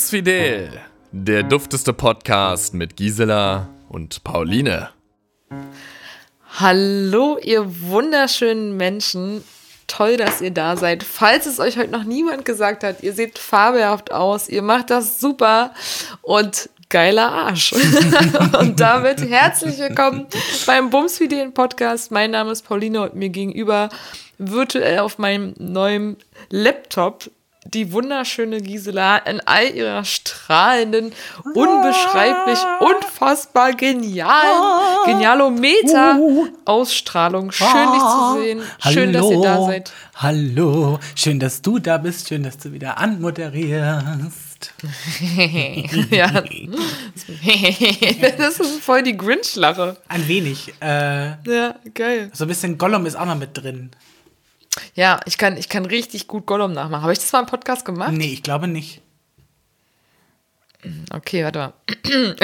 Bumsfidel, der dufteste Podcast mit Gisela und Pauline. Hallo, ihr wunderschönen Menschen. Toll, dass ihr da seid. Falls es euch heute noch niemand gesagt hat, ihr seht fabelhaft aus, ihr macht das super und geiler Arsch. und damit herzlich willkommen beim Bumsfidelen Podcast. Mein Name ist Pauline und mir gegenüber virtuell auf meinem neuen Laptop die wunderschöne Gisela in all ihrer strahlenden, unbeschreiblich, unfassbar genialen, Genialometer-Ausstrahlung. Schön, dich zu sehen. Schön, dass ihr da seid. Hallo, schön, dass du da bist. Schön, dass du wieder anmoderierst. ja. das ist voll die Grinch-Lache. Ein wenig. Äh, ja, geil. So ein bisschen Gollum ist auch noch mit drin. Ja, ich kann, ich kann richtig gut Gollum nachmachen. Habe ich das mal im Podcast gemacht? Nee, ich glaube nicht. Okay, warte mal.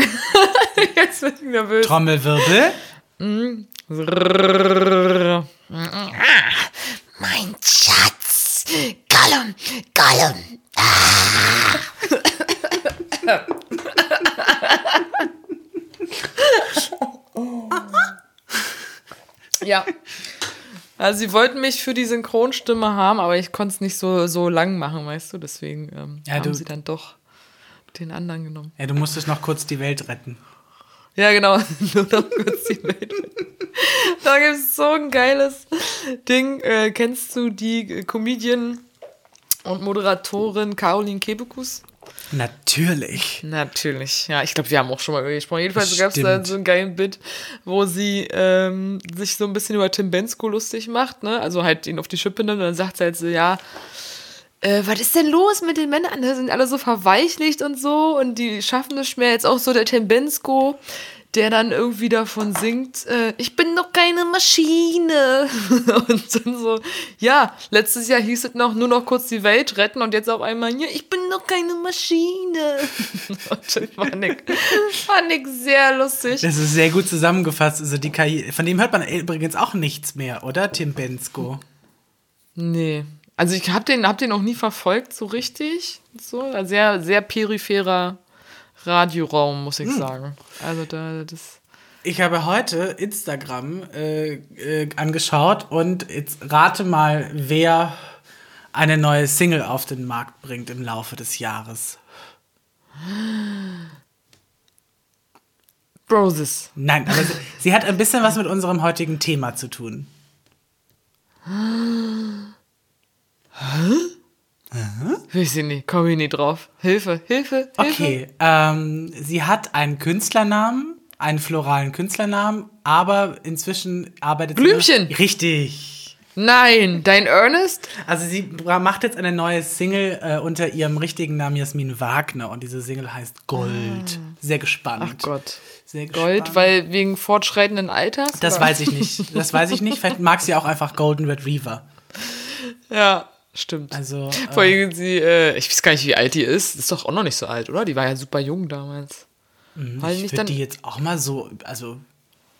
Jetzt bin ich nervös. Trommelwirbel. Mein Schatz. Gollum, Gollum. Ja. Also sie wollten mich für die Synchronstimme haben, aber ich konnte es nicht so, so lang machen, weißt du? Deswegen ähm, Ja, haben du- sie dann doch den anderen genommen. Ja, du musstest noch kurz die Welt retten. Ja, genau. Nur noch kurz die Welt. Da gibt es so ein geiles Ding. Äh, kennst du die Comedian und Moderatorin Caroline Kebekus? Natürlich. Natürlich, ja, ich glaube, wir haben auch schon mal gesprochen. Jedenfalls gab es da so einen geilen Bit, wo sie ähm, sich so ein bisschen über Tim Bensko lustig macht, ne? Also halt ihn auf die Schippe nimmt und dann sagt sie halt so, ja, äh, was ist denn los mit den Männern? Die sind alle so verweichlicht und so und die schaffen es mehr. Jetzt auch so der Tim Bensko, der dann irgendwie davon singt, äh, ich bin doch keine Maschine. und dann so, ja, letztes Jahr hieß es noch, nur noch kurz die Welt retten und jetzt auf einmal, ja, ich bin doch keine Maschine. und fand ich, fand ich sehr lustig. Das ist sehr gut zusammengefasst. Also die Karriere, von dem hört man übrigens auch nichts mehr, oder? Tim Bensko. Nee. Also ich habe den, hab den auch nie verfolgt, so richtig. So, sehr, sehr peripherer Radioraum, muss ich sagen. Also da, das. Ich habe heute Instagram äh, äh, angeschaut und jetzt rate mal, wer eine neue Single auf den Markt bringt im Laufe des Jahres. Broses. Nein, aber sie, sie hat ein bisschen was mit unserem heutigen Thema zu tun. Weiß ich nicht, komme ich nicht drauf. Hilfe, Hilfe, Hilfe. Okay, ähm, sie hat einen Künstlernamen, einen floralen Künstlernamen, aber inzwischen arbeitet Blümchen. sie. Richtig. Nein, dein Ernest? Also sie macht jetzt eine neue Single äh, unter ihrem richtigen Namen Jasmin Wagner und diese Single heißt Gold. Sehr gespannt. Ach Gott. Sehr Gold, gespannt. weil wegen fortschreitenden Alters? Das oder? weiß ich nicht. Das weiß ich nicht. Vielleicht mag sie auch einfach Golden Retriever. Ja, stimmt. Also Vor äh, allem sie, äh, ich weiß gar nicht, wie alt die ist. Ist doch auch noch nicht so alt, oder? Die war ja super jung damals. War die ich würde die jetzt auch mal so, also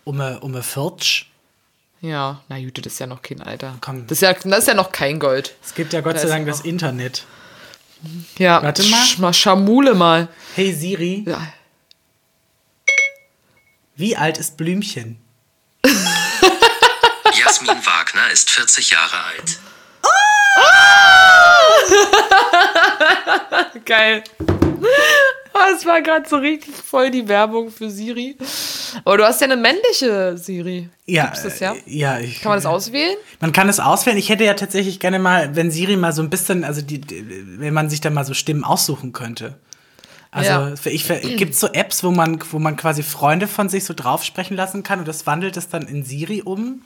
um eine, um eine Viertsch. Ja, na gut, das ist ja noch kein Alter. Komm. Das ist ja, das ist ja noch kein Gold. Es gibt ja Gott Da sei Dank das Internet. Ja, Warte mal. sch- mal Schamule mal. Hey Siri, Ja. wie alt ist Blümchen? Jasmin Wagner ist 40 Jahre alt. Geil. Oh, Es war gerade so richtig voll die Werbung für Siri. Aber du hast ja eine männliche Siri. Ja, Gibt's das ja? äh, ja. Ich, Kann man das auswählen? Man kann es auswählen. Ich hätte ja tatsächlich gerne mal, wenn Siri mal so ein bisschen, also die, wenn man sich da mal so Stimmen aussuchen könnte. Also Ja. gibt es so Apps, wo man, wo man quasi Freunde von sich so drauf sprechen lassen kann und das wandelt es dann in Siri um.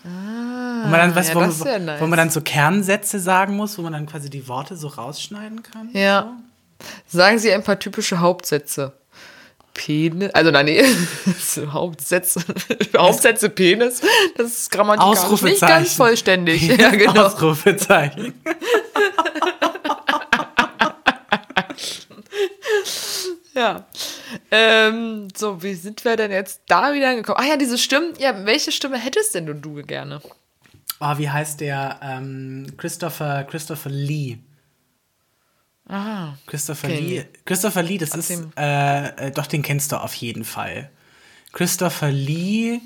Wo man dann, weißt, ja, wo, man, ja nice. wo man dann so Kernsätze sagen muss, wo man dann quasi die Worte so rausschneiden kann. Ja. Sagen Sie ein paar typische Hauptsätze. Penis, also nein, nee, so Hauptsätze, Hauptsätze Penis, das ist grammatikalisch nicht ganz vollständig. Ja, genau. Ausrufezeichen. Ja. Ähm, so, wie sind wir denn jetzt da wieder angekommen? Ah ja, diese Stimmen. Ja, welche Stimme hättest denn du, du gerne? Oh, wie heißt der? Ähm, Christopher, Christopher Lee. Aha. Christopher Okay. Lee. Christopher Lee, das ist, Erzähl. äh, äh, doch, den kennst du auf jeden Fall. Christopher Lee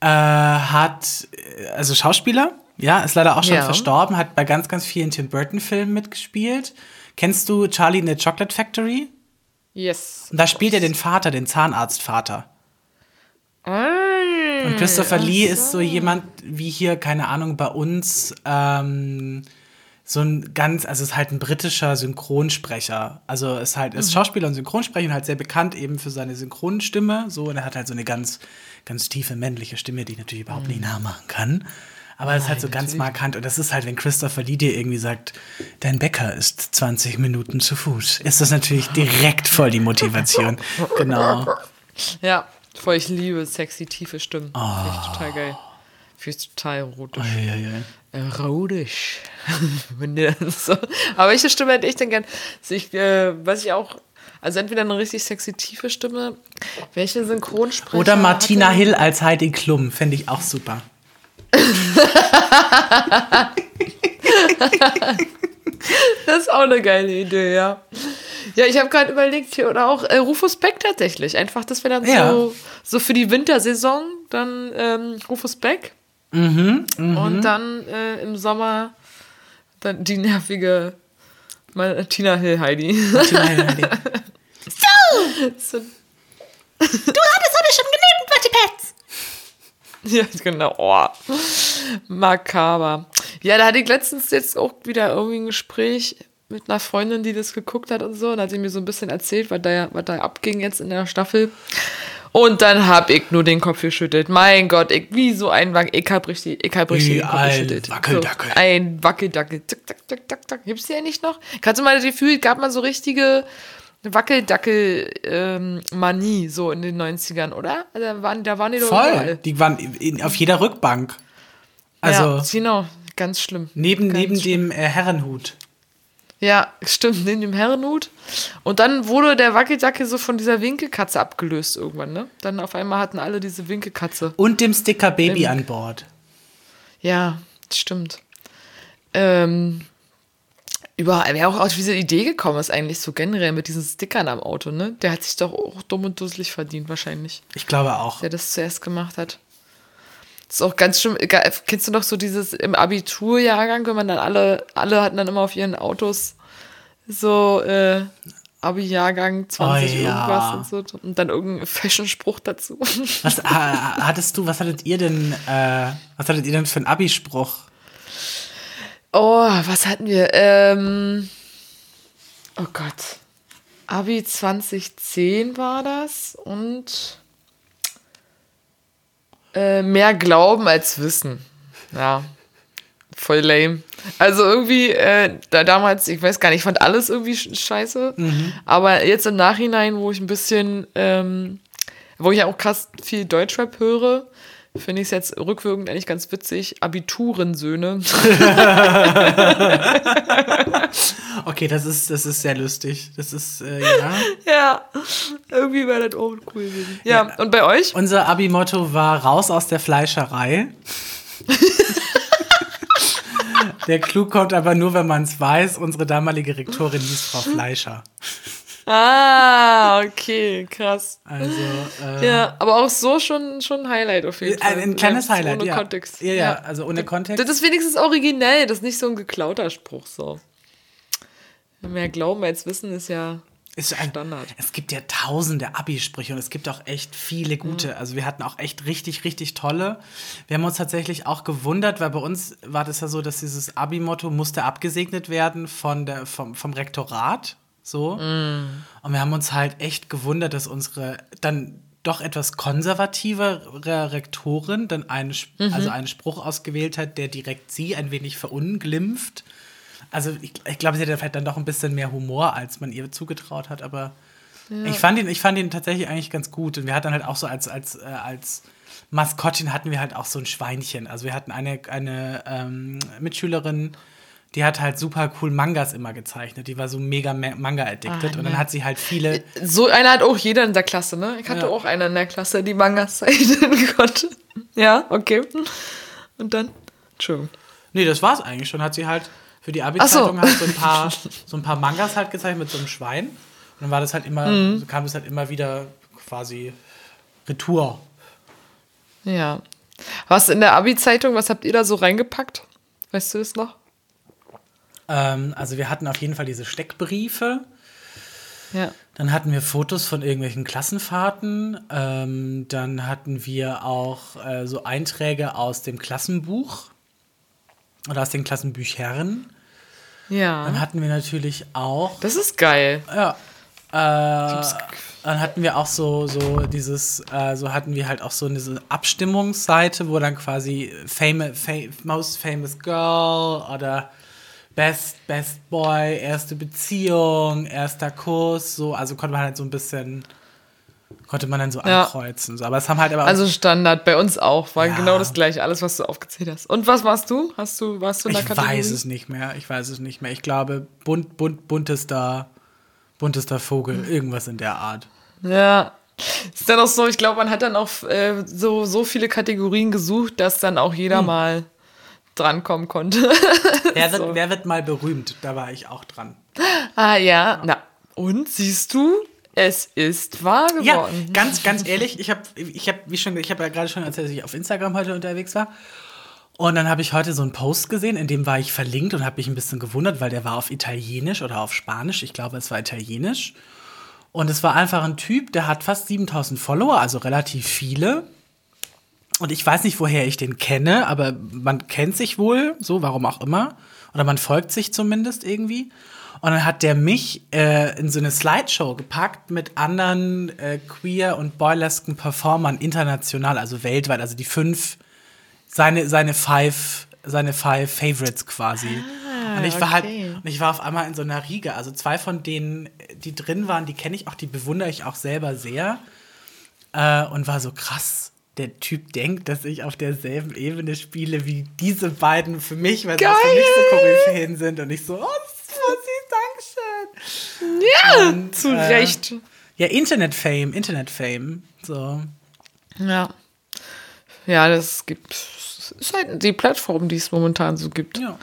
äh, hat, äh, also Schauspieler, ja, ist leider auch schon Ja. verstorben, hat bei ganz, ganz vielen Tim Burton-Filmen mitgespielt. Kennst du Charlie in the Chocolate Factory? Yes. Und da spielt er den Vater, den Zahnarztvater. Ah, Und Christopher Lee ist so jemand wie hier, keine Ahnung, bei uns ähm, so ein ganz, also ist halt ein britischer Synchronsprecher. Also ist halt, ist Schauspieler und Synchronsprecher und halt sehr bekannt eben für seine Synchronstimme. So, und er hat halt so eine ganz, ganz tiefe männliche Stimme, die ich natürlich überhaupt nicht nachmachen kann. Aber es ist halt so ganz markant. Und das ist halt, wenn Christopher Lee dir irgendwie sagt, dein Bäcker ist 20 Minuten zu Fuß, ist das natürlich direkt voll die Motivation. Genau. Ja, voll, ich liebe sexy, tiefe Stimmen. Finde Oh. ich total geil. Finde ich total erotisch. Ja, ja, ja. Erotisch. Wenn so. Aber welche Stimme hätte ich denn gern? Also ich, äh, was ich auch. Also entweder eine richtig sexy tiefe Stimme. Welche Synchronsprecher? Oder Martina hatte- Hill als Heidi Klum, fände ich auch super. Das ist auch eine geile Idee, ja. Ja, ich habe gerade überlegt hier, oder auch äh, Rufus Beck tatsächlich. Einfach, das wäre dann Ja. so, so für die Wintersaison, dann ähm, Rufus Beck. Mhm, Und dann äh, im Sommer dann die nervige meine, Tina Hill Heidi. Martina Hill, Heidi. So, Du hattest heute schon genügend Wattipads. ja, genau. Oh. Makaber. Ja, da hatte ich letztens jetzt auch wieder irgendwie ein Gespräch mit einer Freundin, die das geguckt hat und so. Und hat sie mir so ein bisschen erzählt, was da, was da abging jetzt in der Staffel. Und dann hab ich nur den Kopf geschüttelt. Mein Gott, ich, wie so ein Wackel. Ich hab richtig, ich hab richtig Wie den Kopf ein geschüttelt. Wackeldackel. So, ein Wackeldackel. Zack, zack, zack, zack, zack. Gibt's die ja nicht noch? Ich hatte mal das Gefühl, es gab mal so richtige Wackeldackel-Manie so in den 90ern, oder? Also Da waren, da waren die doch Voll. überall. Die waren in, auf jeder Rückbank. Also ja, genau, ganz schlimm. neben, ganz neben schlimm. dem äh, Herrenhut. Ja, stimmt, neben dem Herrenhut. Und dann wurde der Wackeldackel so von dieser Winkelkatze abgelöst irgendwann, ne? Dann auf einmal hatten alle diese Winkelkatze. Und dem Sticker Baby Ähm. an Bord. Ja, stimmt. Ähm, überall, wer auch auf diese Idee gekommen ist, eigentlich so generell mit diesen Stickern am Auto, ne? Der hat sich doch auch dumm und dusselig verdient, wahrscheinlich, Ich glaube auch. der das zuerst gemacht hat. Das ist auch ganz schlimm. Egal, Kennst du noch so dieses im Abiturjahrgang, wenn man dann alle, alle hatten dann immer auf ihren Autos so äh, Abi-Jahrgang 20 Oh ja. irgendwas und so. Und dann irgendein Fashion-Spruch dazu. Was äh, hattest du, was hattet ihr denn, äh, was hattet ihr denn für einen Abi-Spruch? Oh, was hatten wir? Ähm, oh Gott. Abi 2010 war das und äh, mehr Glauben als Wissen. Ja, voll lame. Also irgendwie, äh, da damals, ich weiß gar nicht, ich fand alles irgendwie sch- scheiße. Aber jetzt im Nachhinein, wo ich ein bisschen, ähm, wo ich ja auch krass viel Deutschrap höre, finde ich es jetzt rückwirkend eigentlich ganz witzig. Abiturensöhne. Okay, das ist, das ist sehr lustig. Das ist, äh, ja. Ja, irgendwie wäre das auch cool gewesen. Ja, und bei euch? Unser Abi-Motto war raus aus der Fleischerei. der Clou kommt aber nur, wenn man es weiß. Unsere damalige Rektorin hieß Frau Fleischer. Ah, okay, krass. Also, äh, Ja, aber auch so schon, schon ein Highlight auf jeden Fall. ein, ein kleines Ja, Highlight, Ohne ja. Kontext. Ja, ja, also ohne Kontext. Das ist wenigstens originell, das ist nicht so ein geklauter Spruch so. Mehr Glauben als Wissen ist ja Ist ein, Standard. Es gibt ja tausende Abi-Sprüche und es gibt auch echt viele gute. Also wir hatten auch echt richtig, richtig tolle. Wir haben uns tatsächlich auch gewundert, weil bei uns war das ja so, dass dieses Abi-Motto musste abgesegnet werden von der, vom, vom Rektorat. So. Und wir haben uns halt echt gewundert, dass unsere dann doch etwas konservativere Rektorin dann einen, Sp- also einen Spruch ausgewählt hat, der direkt sie ein wenig verunglimpft. Also ich, ich glaube, sie hat ja vielleicht dann doch ein bisschen mehr Humor, als man ihr zugetraut hat, aber ich, fand ihn, ich fand ihn tatsächlich eigentlich ganz gut. Und wir hatten halt auch so als, als, äh, als Maskottchen hatten wir halt auch so ein Schweinchen. Also wir hatten eine, eine ähm, Mitschülerin, die hat halt super cool Mangas immer gezeichnet. Die war so mega Ma- Manga-addicted. Ah, und dann ne. hat sie halt viele. So einer hat auch jeder in der Klasse, ne? Ich hatte Ja. auch eine in der Klasse, die Mangas zeichnen konnte. Ja, okay. Und dann? Entschuldigung. Nee, das war's eigentlich schon. Hat sie halt für die Abi-Zeitung so. halt so ein paar, so ein paar Mangas halt gezeichnet mit so einem Schwein. Und dann war das halt immer, Mhm. kam es halt immer wieder quasi Retour. Ja. Was in der Abi-Zeitung, was habt ihr da so reingepackt? Weißt du es noch? Ähm, also wir hatten auf jeden Fall diese Steckbriefe. Ja. Dann hatten wir Fotos von irgendwelchen Klassenfahrten. Ähm, dann hatten wir auch äh, so Einträge aus dem Klassenbuch oder aus den Klassenbüchern. Dann Ja. hatten wir natürlich auch Das ist geil. Ja. Äh, dann hatten wir auch so, so dieses, äh, so hatten wir halt auch so diese Abstimmungsseite, wo dann quasi famous, fam Most Famous Girl oder Best, Best Boy, erste Beziehung, erster Kuss, so, also konnte man halt so ein bisschen, konnte man dann so Ja. ankreuzen. So. Aber es haben halt aber Also Standard, bei uns auch. War Ja. genau das gleiche, alles, was du aufgezählt hast. Und was warst du? Hast du, warst du in der ich Kategorie? weiß es nicht mehr, ich weiß es nicht mehr. Ich glaube, bunt, bunt, buntester, buntester Vogel, irgendwas in der Art. Ja. Ist dann auch so, ich glaube, man hat dann auch äh, so, so viele Kategorien gesucht, dass dann auch jeder Hm. mal drankommen konnte. Wer wird, So. wer wird mal berühmt? Da war ich auch dran. ah ja. Na, und siehst du, es ist wahr Ja, geworden. ganz, ganz ehrlich, ich habe, ich hab, wie schon, ich habe ja gerade schon erzählt, dass ich auf Instagram heute unterwegs war. Und dann habe ich heute so einen Post gesehen, in dem war ich verlinkt und habe mich ein bisschen gewundert, weil der war auf Italienisch oder auf Spanisch. Ich glaube, es war Italienisch. Und es war einfach ein Typ, der hat fast 7000 Follower, also relativ viele. Und ich weiß nicht, woher ich den kenne, aber man kennt sich wohl, so, warum auch immer. Oder man folgt sich zumindest irgendwie. Und dann hat der mich äh, in so eine Slideshow gepackt mit anderen äh, queer und boylesken Performern international, also weltweit, also die fünf, seine, seine five, seine five Favorites quasi. und ich war halt, okay. und ich war auf einmal in so einer Riege. Also zwei von denen, die drin waren, die kenne ich auch, die bewundere ich auch selber sehr. Äh, und war so krass. Der Typ denkt, dass ich auf derselben Ebene spiele wie diese beiden für mich, weil sie auch für mich so Koryphäen sind. Und ich so, oh, das ist voll süß, Dankeschön. Ja, Und, zu äh, Recht. Ja, Internet-Fame, Internet-Fame. So. Ja. Ja, das gibt. Es ist halt die Plattform, die es momentan so gibt. Ja.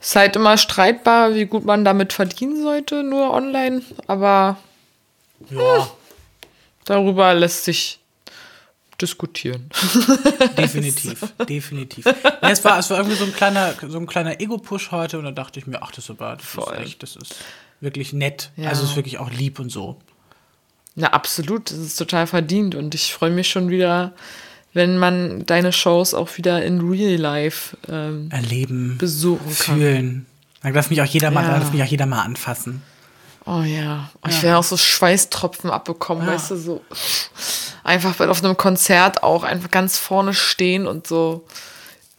Es ist halt immer streitbar, wie gut man damit verdienen sollte, nur online. Aber Ja, darüber lässt sich diskutieren. definitiv. definitiv. Ja, es, war, es war irgendwie so ein kleiner, so ein kleiner Ego-Push heute und da dachte ich mir, ach, das ist aber, das Voll. ist echt, das ist wirklich nett. Ja. Also es ist wirklich auch lieb und so. Na, absolut. Das ist total verdient. Und ich freue mich schon wieder, wenn man deine Shows auch wieder in Real Life ähm, Erleben, besuchen kann. fühlen. Dann darf mich auch jeder mal, Ja. darf mich auch jeder mal anfassen. Oh ja. Oh, ich werde auch so Schweißtropfen abbekommen, weißt du, so einfach bei- auf einem Konzert auch einfach ganz vorne stehen und so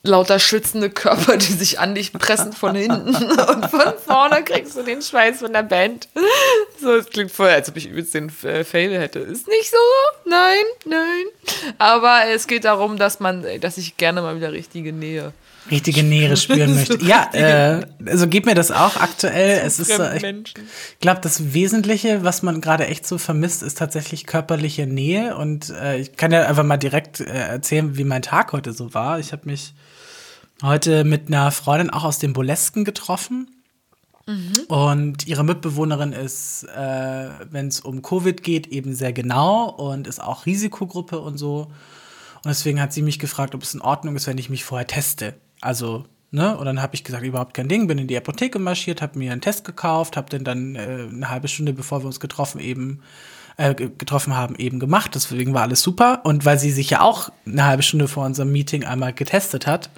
lauter schwitzende Körper, die sich an dich pressen von hinten und von vorne kriegst du den Schweiß von der Band. So, es klingt voll, als ob ich übelst den äh, Fail hätte. Ist nicht so? Nein, nein. Aber es geht darum, dass man, dass ich gerne mal wieder richtige Nähe. Richtige Nähe spüren möchte. Ja, äh, also geht mir das auch aktuell. Es ist, äh, ich glaube, das Wesentliche, was man gerade echt so vermisst, ist tatsächlich körperliche Nähe. Und äh, ich kann ja einfach mal direkt äh, erzählen, wie mein Tag heute so war. Ich habe mich heute mit einer Freundin auch aus dem Bolesken getroffen. Und ihre Mitbewohnerin ist, äh, wenn es um Covid geht, eben sehr genau und ist auch Risikogruppe und so. Und deswegen hat sie mich gefragt, ob es in Ordnung ist, wenn ich mich vorher teste. Also, ne? Und dann habe ich gesagt, überhaupt kein Ding, bin in die Apotheke marschiert, habe mir einen Test gekauft, habe den dann äh, eine halbe Stunde, bevor wir uns getroffen eben äh, ge- getroffen haben, eben gemacht. Deswegen war alles super. Und weil sie sich ja auch eine halbe Stunde vor unserem Meeting einmal getestet hat,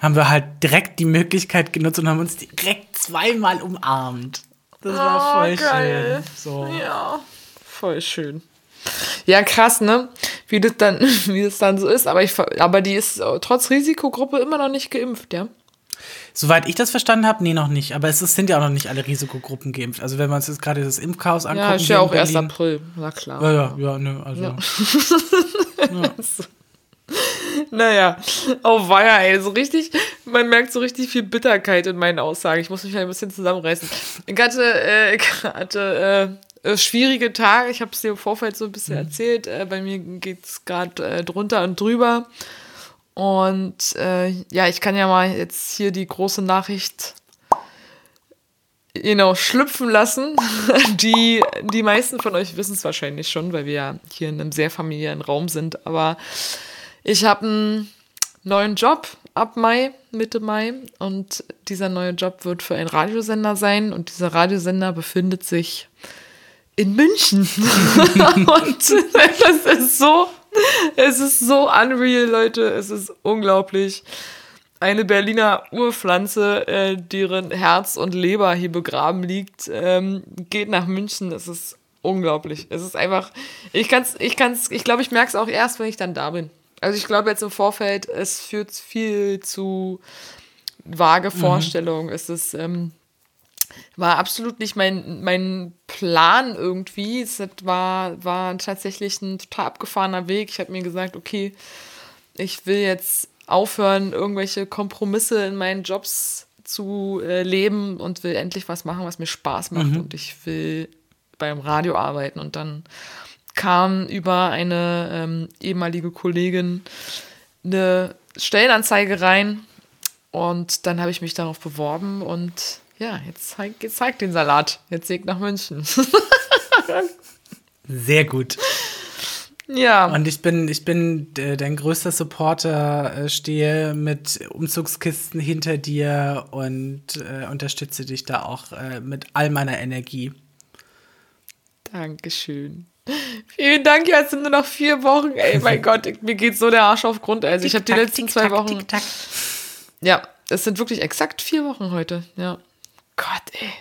haben wir halt direkt die Möglichkeit genutzt und haben uns direkt zweimal umarmt. Das war Oh, voll geil. schön. So. Ja, voll schön. Ja, krass, ne? Wie das dann, wie das dann so ist. Aber, ich, aber die ist äh, trotz Risikogruppe immer noch nicht geimpft, ja? Soweit ich das verstanden habe, nee, noch nicht. Aber es sind ja auch noch nicht alle Risikogruppen geimpft. Also wenn wir uns jetzt gerade das Impfchaos angucken. Ja, ist ja auch erst Berlin- April. Na klar. Ja, ja, ja, nö, also. Naja, oh weia, ey, so richtig, man merkt so richtig viel Bitterkeit in meinen Aussagen. Ich muss mich ein bisschen zusammenreißen. Ich hatte, äh, äh, äh, schwierige Tage, ich habe es dir im Vorfeld so ein bisschen erzählt. Äh, bei mir geht's gerade äh, drunter und drüber. Und äh, ja, ich kann ja mal jetzt hier die große Nachricht genau, schlüpfen lassen. Die, die meisten von euch wissen es wahrscheinlich schon, weil wir ja hier in einem sehr familiären Raum sind. Aber ich habe einen neuen Job ab Mai, Mitte Mai. Und dieser neue Job wird für einen Radiosender sein. Und dieser Radiosender befindet sich in München. und es ist so, es ist so unreal, Leute. Es ist unglaublich. Eine Berliner Urpflanze, äh, deren Herz und Leber hier begraben liegt, ähm, geht nach München. Es ist unglaublich. Es ist einfach, ich kann's, ich kann's, ich glaube, ich merke es auch erst, wenn ich dann da bin. Also ich glaube jetzt im Vorfeld, es führt viel zu vage Vorstellungen. Es ist, ähm, war absolut nicht mein, mein Plan irgendwie. Es war, war tatsächlich ein total abgefahrener Weg. Ich habe mir gesagt, okay, ich will jetzt aufhören, irgendwelche Kompromisse in meinen Jobs zu äh, leben und will endlich was machen, was mir Spaß macht. Und ich will beim Radio arbeiten. Und dann kam über eine ähm, ehemalige Kollegin eine Stellenanzeige rein. Und dann habe ich mich darauf beworben und ja, jetzt zeig, jetzt zeig den Salat. Jetzt Weg nach München. Sehr gut. ja. Und ich bin, ich bin äh, dein größter Supporter, äh, stehe mit Umzugskisten hinter dir und äh, unterstütze dich da auch äh, mit all meiner Energie. Dankeschön. Vielen Dank, jetzt sind nur noch vier Wochen. Ey, mein Gott, mir geht so der Arsch auf Grund. Also ich habe die letzten zwei Wochen. Ja, es sind wirklich exakt vier Wochen heute. Ja. Gott, ey.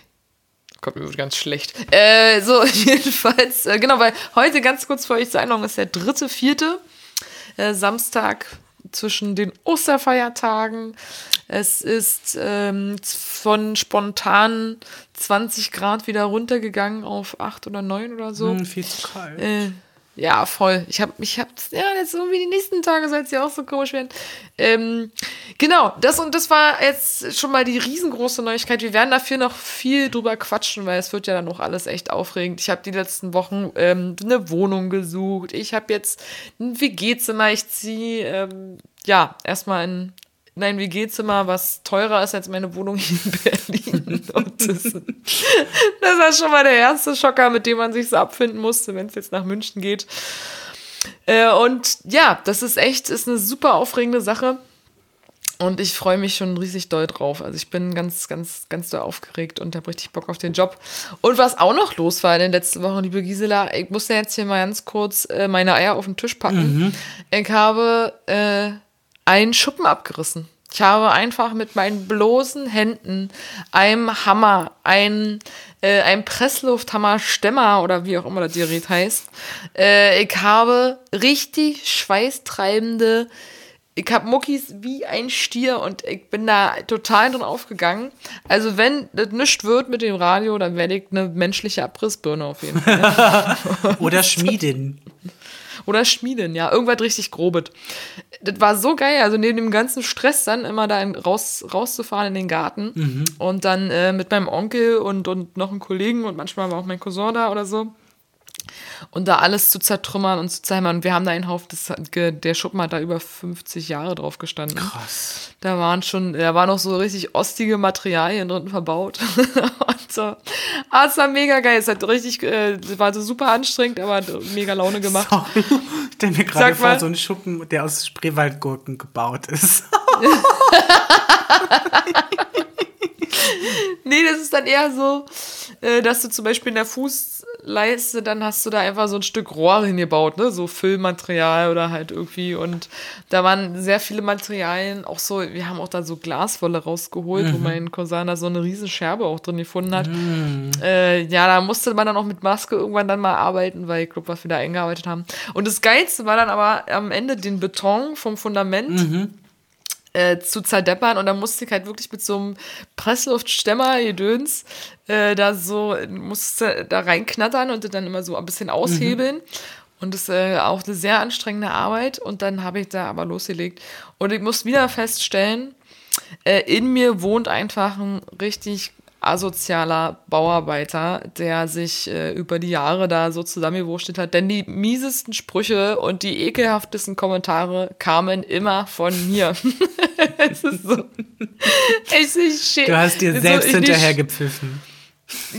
Kommt mir ganz schlecht. Äh, so, jedenfalls, äh, genau, weil heute ganz kurz vor euch zur Einladung ist der dritte, vierte äh, Samstag zwischen den Osterfeiertagen. Es ist ähm, von spontan 20 Grad wieder runtergegangen auf 8 oder 9 oder so. Hm, viel zu kalt. Äh, ja, voll. Ich habe ich hab, ja, jetzt irgendwie die nächsten Tage soll es ja auch so komisch werden. Ähm, genau, das und das war jetzt schon mal die riesengroße Neuigkeit. Wir werden dafür noch viel drüber quatschen, weil es wird ja dann auch alles echt aufregend. Ich habe die letzten Wochen ähm, eine Wohnung gesucht. Ich habe jetzt ein WG-Zimmer. Ich ziehe, ähm, ja, erstmal in in ein WG-Zimmer, was teurer ist als meine Wohnung hier in Berlin. Und das, das war schon mal der erste Schocker, mit dem man sich so abfinden musste, wenn es jetzt nach München geht. Äh, und ja, das ist echt, ist eine super aufregende Sache. Und ich freue mich schon riesig doll drauf. Also ich bin ganz, ganz, ganz doll aufgeregt und habe richtig Bock auf den Job. Und was auch noch los war in den letzten Wochen, liebe Gisela, ich muss ja jetzt hier mal ganz kurz äh, meine Eier auf den Tisch packen. Ich habe äh, einen Schuppen abgerissen. Ich habe einfach mit meinen bloßen Händen einem Hammer, ein, äh, ein Presslufthammer Stemmer oder wie auch immer das Gerät heißt. Äh, ich habe richtig schweißtreibende, ich habe Muckis wie ein Stier und ich bin da total drin aufgegangen. Also wenn das nichts wird mit dem Radio, dann werde ich eine menschliche Abrissbirne auf jeden Fall. Oder Schmiedin. Oder Schmieden, ja. Irgendwas richtig Grobes. Das war so geil. Also neben dem ganzen Stress dann immer da in, raus, rauszufahren in den Garten. Und dann äh, mit meinem Onkel und, und noch einem Kollegen und manchmal war auch mein Cousin da oder so. Und da alles zu zertrümmern und zu zerhämmern. Und wir haben da einen Haufen, das, der Schuppen hat da über 50 Jahre drauf gestanden. Krass. Da waren schon, da waren noch so richtig ostige Materialien drin verbaut. und so. Ah, es war mega geil. Es hat richtig, äh, war so super anstrengend, aber hat mega Laune gemacht. Sorry. Ich stell mir gerade vor, so ein Schuppen, der aus Spreewaldgurken gebaut ist. Nee, das ist dann eher so, dass du zum Beispiel in der Fußleiste, dann hast du da einfach so ein Stück Rohr hingebaut, ne? So Füllmaterial oder halt irgendwie. Und da waren sehr viele Materialien, auch so, wir haben auch da so Glaswolle rausgeholt, wo mein Cousin da so eine riesen Scherbe auch drin gefunden hat. Äh, ja, da musste man dann auch mit Maske irgendwann dann mal arbeiten, weil ich glaube, was wir da eingearbeitet haben. Und das Geilste war dann aber am Ende den Beton vom Fundament äh, zu zerdeppern und dann musste ich halt wirklich mit so einem Pressluftstämmer Gedöns äh, da so musste da reinknattern und dann immer so ein bisschen aushebeln. Und das ist äh, auch eine sehr anstrengende Arbeit. Und dann habe ich da aber losgelegt. Und ich muss wieder feststellen, äh, in mir wohnt einfach ein richtig asozialer Bauarbeiter, der sich äh, über die Jahre da so zusammengewurschtelt hat. Denn die miesesten Sprüche und die ekelhaftesten Kommentare kamen immer von mir. es ist so. Ich, ich, Du hast dir so, selbst ich- hinterher gepfiffen.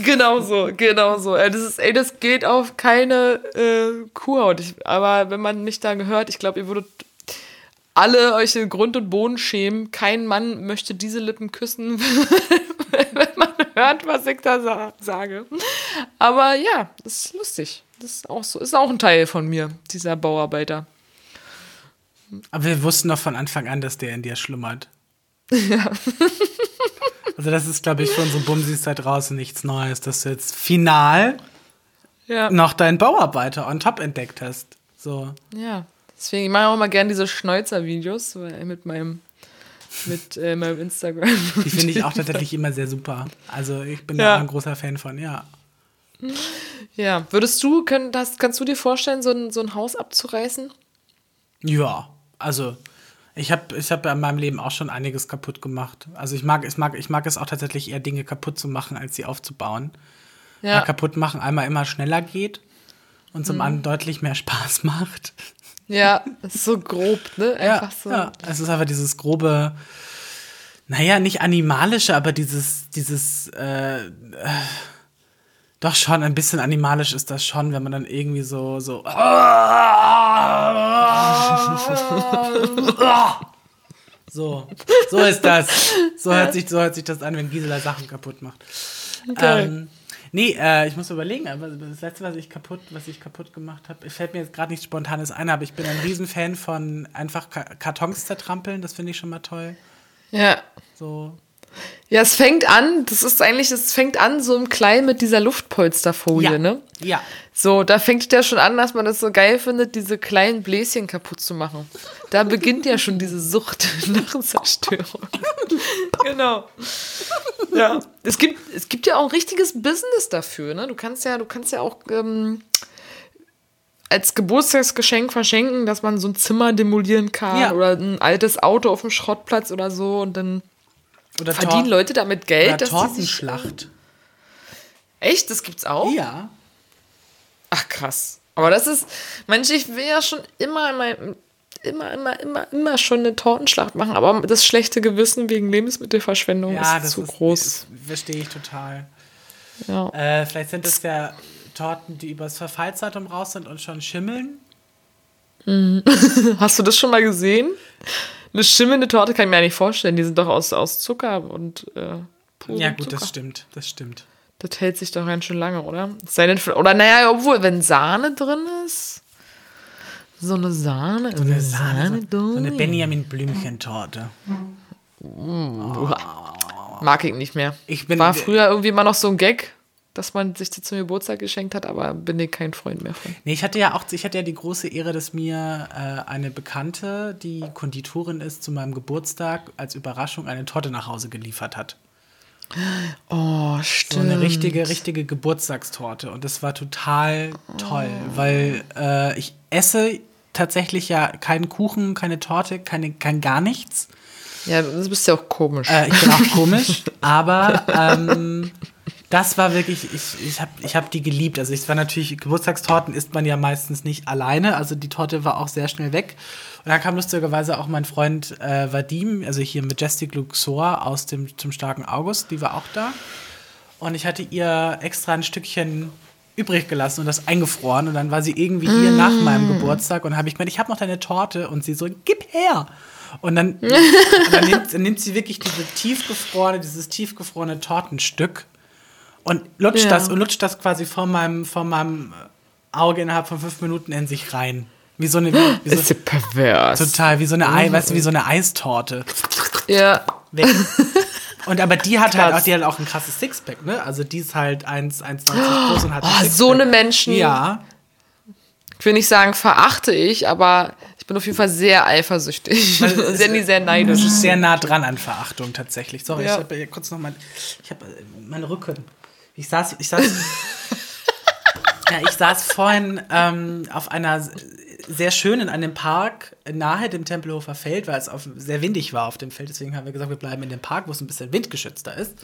Genau so, genau so. Das ist, ey, das geht auf keine äh, Kuhhaut. Ich, aber wenn man mich da gehört, ich glaube, ihr würdet alle euch in Grund und Boden schämen. Kein Mann möchte diese Lippen küssen, wenn man hört, was ich da sa sage. Aber ja, das ist lustig. Das ist auch so, ist auch ein Teil von mir, dieser Bauarbeiter. Aber wir wussten doch von Anfang an, dass der in dir schlummert. Ja. Also das ist, glaube ich, für unsere Bumsis da draußen nichts Neues, dass du jetzt final Ja. noch deinen Bauarbeiter on top entdeckt hast. So. Ja, deswegen ich mache auch immer gerne diese Schnäuzer-Videos weil mit meinem mit äh, meinem Instagram. Die finde ich auch tatsächlich immer sehr super. Also ich bin Ja. da auch ein großer Fan von, ja. Ja, würdest du, können, das, kannst du dir vorstellen, so ein, so ein Haus abzureißen? Ja, also ich habe ich hab ja in meinem Leben auch schon einiges kaputt gemacht. Also ich mag, ich, mag, ich mag es auch tatsächlich eher Dinge kaputt zu machen, als sie aufzubauen. Ja, Weil kaputt machen einmal immer schneller geht und Mhm. zum anderen deutlich mehr Spaß macht. Ja, das ist so grob, ne? Einfach so. ja, es ist einfach dieses grobe, naja, nicht animalische, aber dieses, dieses, äh, äh, doch schon ein bisschen animalisch ist das schon, wenn man dann irgendwie so, so, so, so ist das. So hört sich, so hört sich das an, wenn Gisela Sachen kaputt macht. Geil. Ähm, nee, äh, ich muss überlegen, aber das letzte, was ich kaputt, was ich kaputt gemacht habe, fällt mir jetzt gerade nichts Spontanes ein, aber ich bin ein Riesenfan von einfach Ka Kartons zertrampeln, das finde ich schon mal toll. ja. So. Ja, es fängt an, das ist eigentlich, es fängt an so im Kleinen mit dieser Luftpolsterfolie, Ja. ne? Ja. So, da fängt ja schon an, dass man das so geil findet, diese kleinen Bläschen kaputt zu machen. Da beginnt ja schon diese Sucht nach Zerstörung. genau. Ja. Es gibt, es gibt ja auch ein richtiges Business dafür, ne? Du kannst ja, du kannst ja auch ähm, als Geburtstagsgeschenk verschenken, dass man so ein Zimmer demolieren kann Ja. oder ein altes Auto auf dem Schrottplatz oder so und dann Oder verdienen Tor- Leute damit Geld, Oder dass Tortenschlacht. Echt, das gibt's auch? Ja. Ach krass. Aber das ist, Mensch, ich will ja schon immer, immer, immer, immer, immer, schon eine Tortenschlacht machen, aber das schlechte Gewissen wegen Lebensmittelverschwendung Ja, ist zu ist, groß. Das verstehe ich total. ja. Äh, vielleicht sind es ja Torten, die übers Verfallsdatum raus sind und schon schimmeln. Hast du das schon mal gesehen? Eine schimmelnde Torte kann ich mir ja nicht vorstellen. Die sind doch aus, aus Zucker und äh, Ja, gut, Zucker. das stimmt. Das stimmt. Das hält sich doch ganz schön lange, oder? Es Sei denn, oder naja, obwohl, wenn Sahne drin ist. So eine Sahne. So Eine Sahne, so, so eine Benjamin Blümchen-Torte. Mag ich nicht mehr. Ich bin- War früher irgendwie immer noch so ein Gag, dass man sich die zum Geburtstag geschenkt hat, aber bin ich kein Freund mehr von. Nee, ich hatte ja auch, ich hatte ja die große Ehre, dass mir äh, eine Bekannte, die Konditorin ist, zu meinem Geburtstag als Überraschung eine Torte nach Hause geliefert hat. Oh, So stimmt. eine richtige, richtige Geburtstagstorte. Und das war total toll, weil äh, ich esse tatsächlich ja keinen Kuchen, keine Torte, keine, kein gar nichts. Ja, das bist ja auch komisch. Äh, ich bin auch komisch, aber ähm, das war wirklich, ich, ich habe ich hab die geliebt. Also es war natürlich, Geburtstagstorten isst man ja meistens nicht alleine, also die Torte war auch sehr schnell weg. Und dann kam lustigerweise auch mein Freund äh, Vadim, also hier Majestic Luxor aus dem zum starken August, die war auch da. Und ich hatte ihr extra ein Stückchen übrig gelassen und das eingefroren. Und dann war sie irgendwie hier nach meinem Geburtstag und habe ich gemeint, ich habe noch deine Torte. Und sie so, gib her. Und dann, und dann, nimmt, dann nimmt sie wirklich diese tiefgefrorene, dieses tiefgefrorene Tortenstück und lutscht Ja. das und lutscht das quasi vor meinem, vor meinem Auge innerhalb von fünf Minuten in sich rein. Wie so eine, wie, wie ist so, ja pervers. total, wie so eine, Ei, weißt du, wie so eine Eistorte. Ja. Weg. Und aber die hat halt Krass. auch, die hat auch ein krasses Sixpack, ne? Also die ist halt 1, 1,90 groß und hat ein Oh, Sixpack. so eine Menschen. Ja. Ich will nicht sagen, verachte ich, aber ich bin auf jeden Fall sehr eifersüchtig. Weil es- sehr, neidisch. Das ist sehr nah dran an Verachtung tatsächlich. Sorry, Ja. ich habe kurz noch mal, ich habe meine Rücken. Ich saß, ich saß, ja, ich saß vorhin ähm, auf einer sehr schön in einem Park nahe dem Tempelhofer Feld, weil es auf, sehr windig war auf dem Feld. Deswegen haben wir gesagt, wir bleiben in dem Park, wo es ein bisschen windgeschützter ist.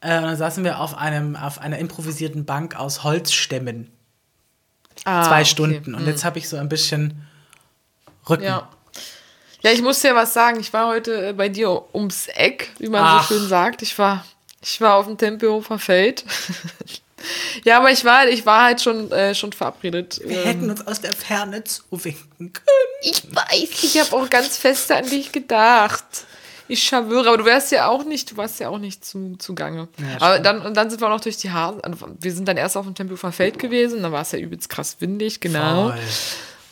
Äh, und dann saßen wir auf einem, auf einer improvisierten Bank aus Holzstämmen. Ah, Zwei okay. Stunden. Und jetzt habe ich so ein bisschen Rücken. Ja. Ja, ich muss dir was sagen. Ich war heute äh, bei dir ums Eck, wie man Ach. so schön sagt. Ich war Ich war auf dem Tempelhofer Feld. ja, aber ich war, ich war halt schon, äh, schon verabredet. Wir Ähm, hätten uns aus der Ferne zuwinken können. Ich weiß, ich habe auch ganz fest an dich gedacht. Ich schwöre, aber du wärst ja auch nicht, du warst ja auch nicht zu, zugange. aber dann, und dann sind wir auch noch durch die Haare. Wir sind dann erst auf dem Tempelhofer Feld gewesen, dann war es ja übelst krass windig, genau. Voll.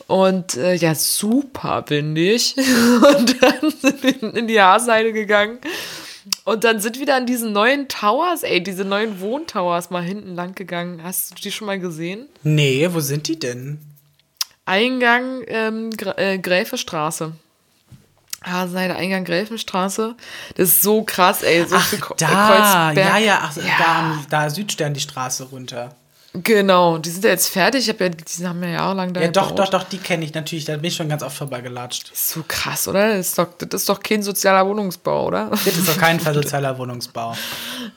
Und äh, ja, super windig. Und dann sind wir in die Haarseite gegangen. Und dann sind wir da an diesen neuen Towers, ey, diese neuen Wohntowers mal hinten lang gegangen. Hast du die schon mal gesehen? Nee, wo sind die denn? Eingang ähm, Gr äh, Gräfestraße. Haarseite, Eingang Gräfenstraße. Das ist so krass, ey. So Ach, da, Kreuzberg. ja, ja, ach, Ja. Da, da Südstern die Straße runter. Genau, die sind ja jetzt fertig. Ich hab ja, die haben ja jahrelang da Ja, doch, doch, doch, die kenne ich natürlich. Da bin ich schon ganz oft vorbeigelatscht. Ist so krass, oder? Das ist doch, das ist doch kein sozialer Wohnungsbau, oder? Das ist auf keinen Fall sozialer Wohnungsbau.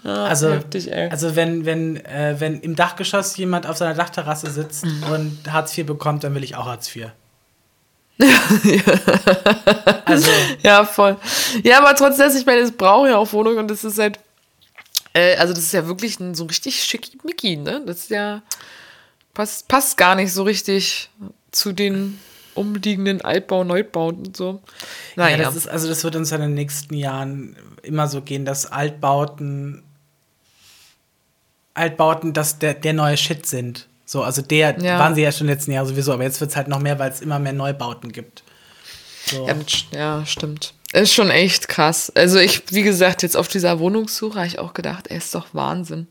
Also, heftig, also wenn, wenn, äh, wenn im Dachgeschoss jemand auf seiner Dachterrasse sitzt Mhm. und Hartz IV bekommt, dann will ich auch Hartz IV. also, Ja, voll. Ja, aber trotzdem, ich meine, es braucht ja auch Wohnung und das ist halt, äh, also das ist ja wirklich ein, so richtig schickimicki, ne? Das ist ja, passt, passt gar nicht so richtig zu den umliegenden Altbau, Neubau und so. ja, Naja, das ist, also das wird uns in den nächsten Jahren immer so gehen, dass Altbauten, Altbauten, dass der, der neue Shit sind. So, also der Ja. waren sie ja schon letzten Jahr sowieso, aber jetzt wird es halt noch mehr, weil es immer mehr Neubauten gibt. So. ja, ja, stimmt. Ist schon echt krass. Also ich, wie gesagt, jetzt auf dieser Wohnungssuche habe ich auch gedacht, ey, ist doch Wahnsinn.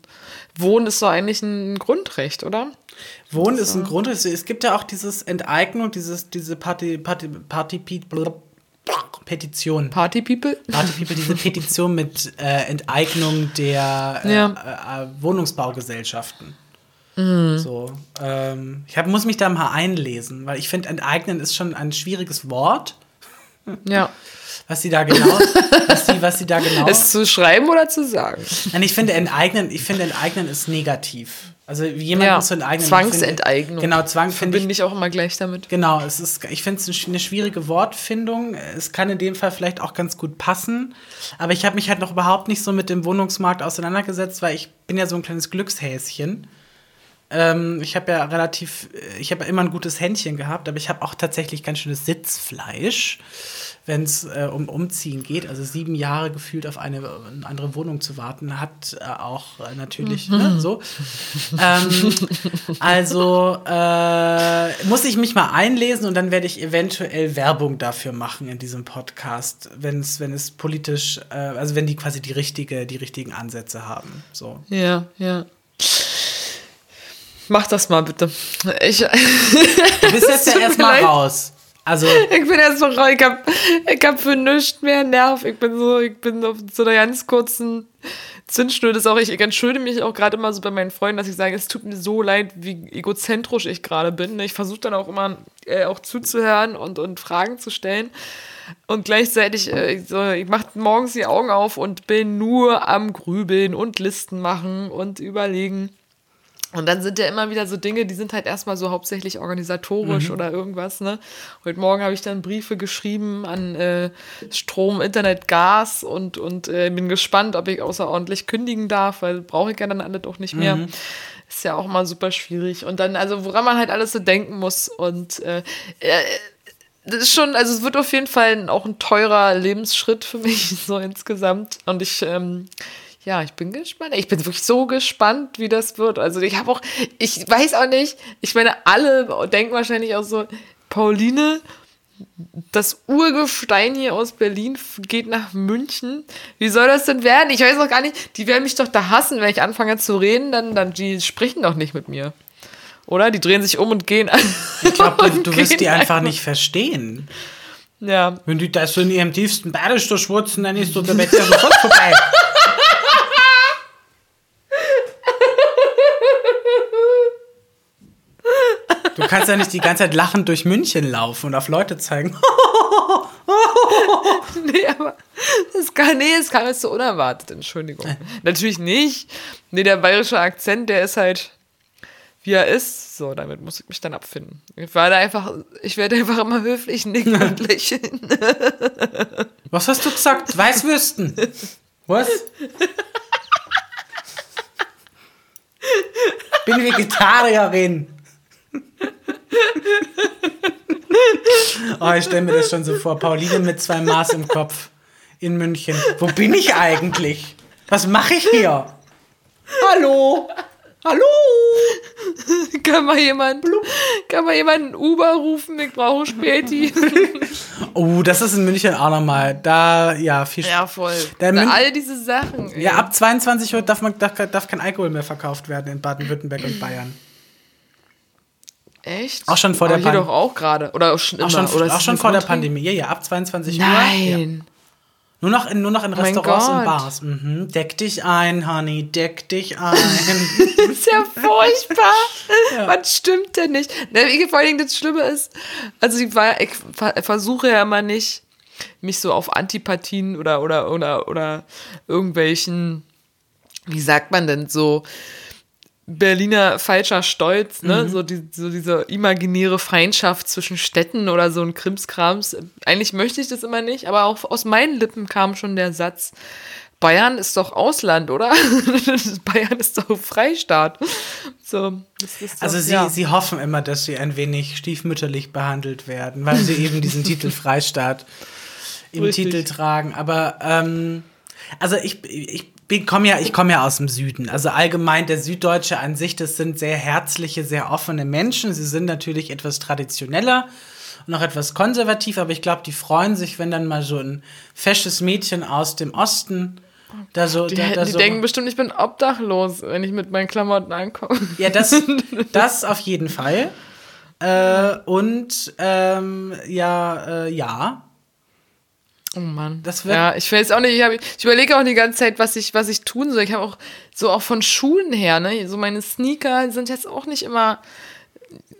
Wohnen ist doch eigentlich ein Grundrecht, oder? Wohnen ist ein Grund. Es gibt ja auch dieses Enteignung, dieses, diese Party, Party, Party, Petition. Party People? Party People, diese Petition mit äh, Enteignung der äh, Ja. äh, Wohnungsbaugesellschaften. So, ähm, ich hab, muss mich da mal einlesen, weil ich finde, enteignen ist schon ein schwieriges Wort. Ja. Was sie da genau, was sie, was sie da genau. Es zu schreiben oder zu sagen? Nein, ich finde enteignen, ich finde enteignen ist negativ. Also jemanden Ja, zu enteignen. Zwangsenteignung. Finde, genau, Zwang finde ich Verbinde ich auch immer gleich damit. Genau, es ist, ich finde es eine schwierige Wortfindung. Es kann in dem Fall vielleicht auch ganz gut passen. Aber ich habe mich halt noch überhaupt nicht so mit dem Wohnungsmarkt auseinandergesetzt, weil ich bin ja so ein kleines Glückshäschen. Ähm, ich habe ja relativ, ich habe ja immer ein gutes Händchen gehabt, aber ich habe auch tatsächlich ganz schönes Sitzfleisch, wenn es äh, um Umziehen geht. Also sieben Jahre gefühlt auf eine, eine andere Wohnung zu warten, hat äh, auch äh, natürlich ne, so. ähm, also äh, muss ich mich mal einlesen und dann werde ich eventuell Werbung dafür machen in diesem Podcast, wenn es, wenn es politisch, äh, also wenn die quasi die richtige, die richtigen Ansätze haben. So. Ja, ja. Mach das mal bitte. Ich, Du bist jetzt ja erstmal raus. Also, ich bin jetzt so. Ich hab, ich hab für nichts mehr Nerv. Ich bin so, ich bin auf so einer ganz kurzen Zündschnur. Das ist auch, ich, ich entschuldige mich auch gerade immer so bei meinen Freunden, dass ich sage, es tut mir so leid, wie egozentrisch ich gerade bin. Ich versuche dann auch immer äh, auch zuzuhören und, und Fragen zu stellen. Und gleichzeitig, äh, ich so, ich mache morgens die Augen auf und bin nur am Grübeln und Listen machen und überlegen. Und dann sind ja immer wieder so Dinge, die sind halt erstmal so hauptsächlich organisatorisch oder irgendwas, ne? Heute Morgen habe ich dann Briefe geschrieben an äh, Strom, Internet, Gas und, und äh, bin gespannt, ob ich außerordentlich kündigen darf, weil brauche ich ja dann alle doch nicht mehr. Ist ja auch mal super schwierig. Und dann, also woran man halt alles so denken muss. Und äh, äh, das ist schon, also es wird auf jeden Fall auch ein teurer Lebensschritt für mich, so insgesamt. Und ich, ähm, ja, ich bin gespannt. Ich bin wirklich so gespannt, wie das wird. Also ich habe auch, ich weiß auch nicht, ich meine, alle denken wahrscheinlich auch so, Pauline, das Urgestein hier aus Berlin geht nach München. Wie soll das denn werden? Ich weiß auch gar nicht, die werden mich doch da hassen, wenn ich anfange zu reden, dann, dann die sprechen doch nicht mit mir. Oder? Die drehen sich um und gehen an. ich glaube, du, du wirst die einfach nicht verstehen. Ja, Wenn die da so in ihrem tiefsten Badisch da schwurzen, dann ist so der Wetter sofort vorbei. Du kannst ja nicht die ganze Zeit lachend durch München laufen und auf Leute zeigen. nee, aber das kann, nee, es kam jetzt so unerwartet, Entschuldigung. Natürlich nicht. Nee, der bayerische Akzent, der ist halt, wie er ist. So, damit muss ich mich dann abfinden. Ich werde einfach, ich werde einfach immer höflich nicken und lächeln. Was hast du gesagt? Weißwürsten. Was? bin Vegetarierin. Oh, ich stelle mir das schon so vor. Pauline mit zwei Maß im Kopf in München. Wo bin ich eigentlich? Was mache ich hier? Hallo? Hallo? Kann mal jemand, kann mal jemand einen Uber rufen? Ich brauche Späti. Oh, das ist in München auch nochmal. Da, ja, viel ja, voll. Da, Mün- all diese Sachen. ey. Ja, ab 22 Uhr darf, man, darf, darf kein Alkohol mehr verkauft werden in Baden-Württemberg und Bayern. Echt? Auch schon vor der hier Pan- doch auch gerade. Oder auch schon immer. Auch schon, oder auch schon vor der? Pandemie. Ja, ja, ab 22 Uhr. Ja. Nein. Nur noch in, nur noch in mein Restaurants und. Bars. Mhm. Deck dich ein, Honey, deck dich ein. Das ist ja furchtbar. Was stimmt denn nicht? Ne, wie- vor allen Dingen das Schlimme ist, also ich, war, ich ver- versuche ja immer nicht, mich so auf Antipathien oder, oder, oder, oder irgendwelchen, wie sagt man denn, so Berliner falscher Stolz, ne? So, die, so diese imaginäre Feindschaft zwischen Städten oder so ein Krimskrams. Eigentlich möchte ich das immer nicht, aber auch aus meinen Lippen kam schon der Satz, Bayern ist doch Ausland, oder? Bayern ist doch Freistaat. So, doch, Also sie, ja. sie hoffen immer, dass sie ein wenig stiefmütterlich behandelt werden, weil sie eben diesen Titel Freistaat im Richtig. Titel tragen. Aber ähm, also ich, ich komme ja, ich komme ja aus dem Süden. Also allgemein der Süddeutsche an sich, das sind sehr herzliche, sehr offene Menschen. Sie sind natürlich etwas traditioneller und auch etwas konservativ, aber ich glaube, die freuen sich, wenn dann mal so ein fesches Mädchen aus dem Osten da so, die, da, da die so denken bestimmt, ich bin obdachlos, wenn ich mit meinen Klamotten ankomme. Ja, das, das auf jeden Fall. Äh, und ähm, ja, äh, ja. Oh Mann. Das wird- ja, ich weiß auch nicht, ich, hab, ich überlege auch die ganze Zeit, was ich, was ich tun soll. Ich habe auch so auch von Schulen her, ne, so meine Sneaker sind jetzt auch nicht immer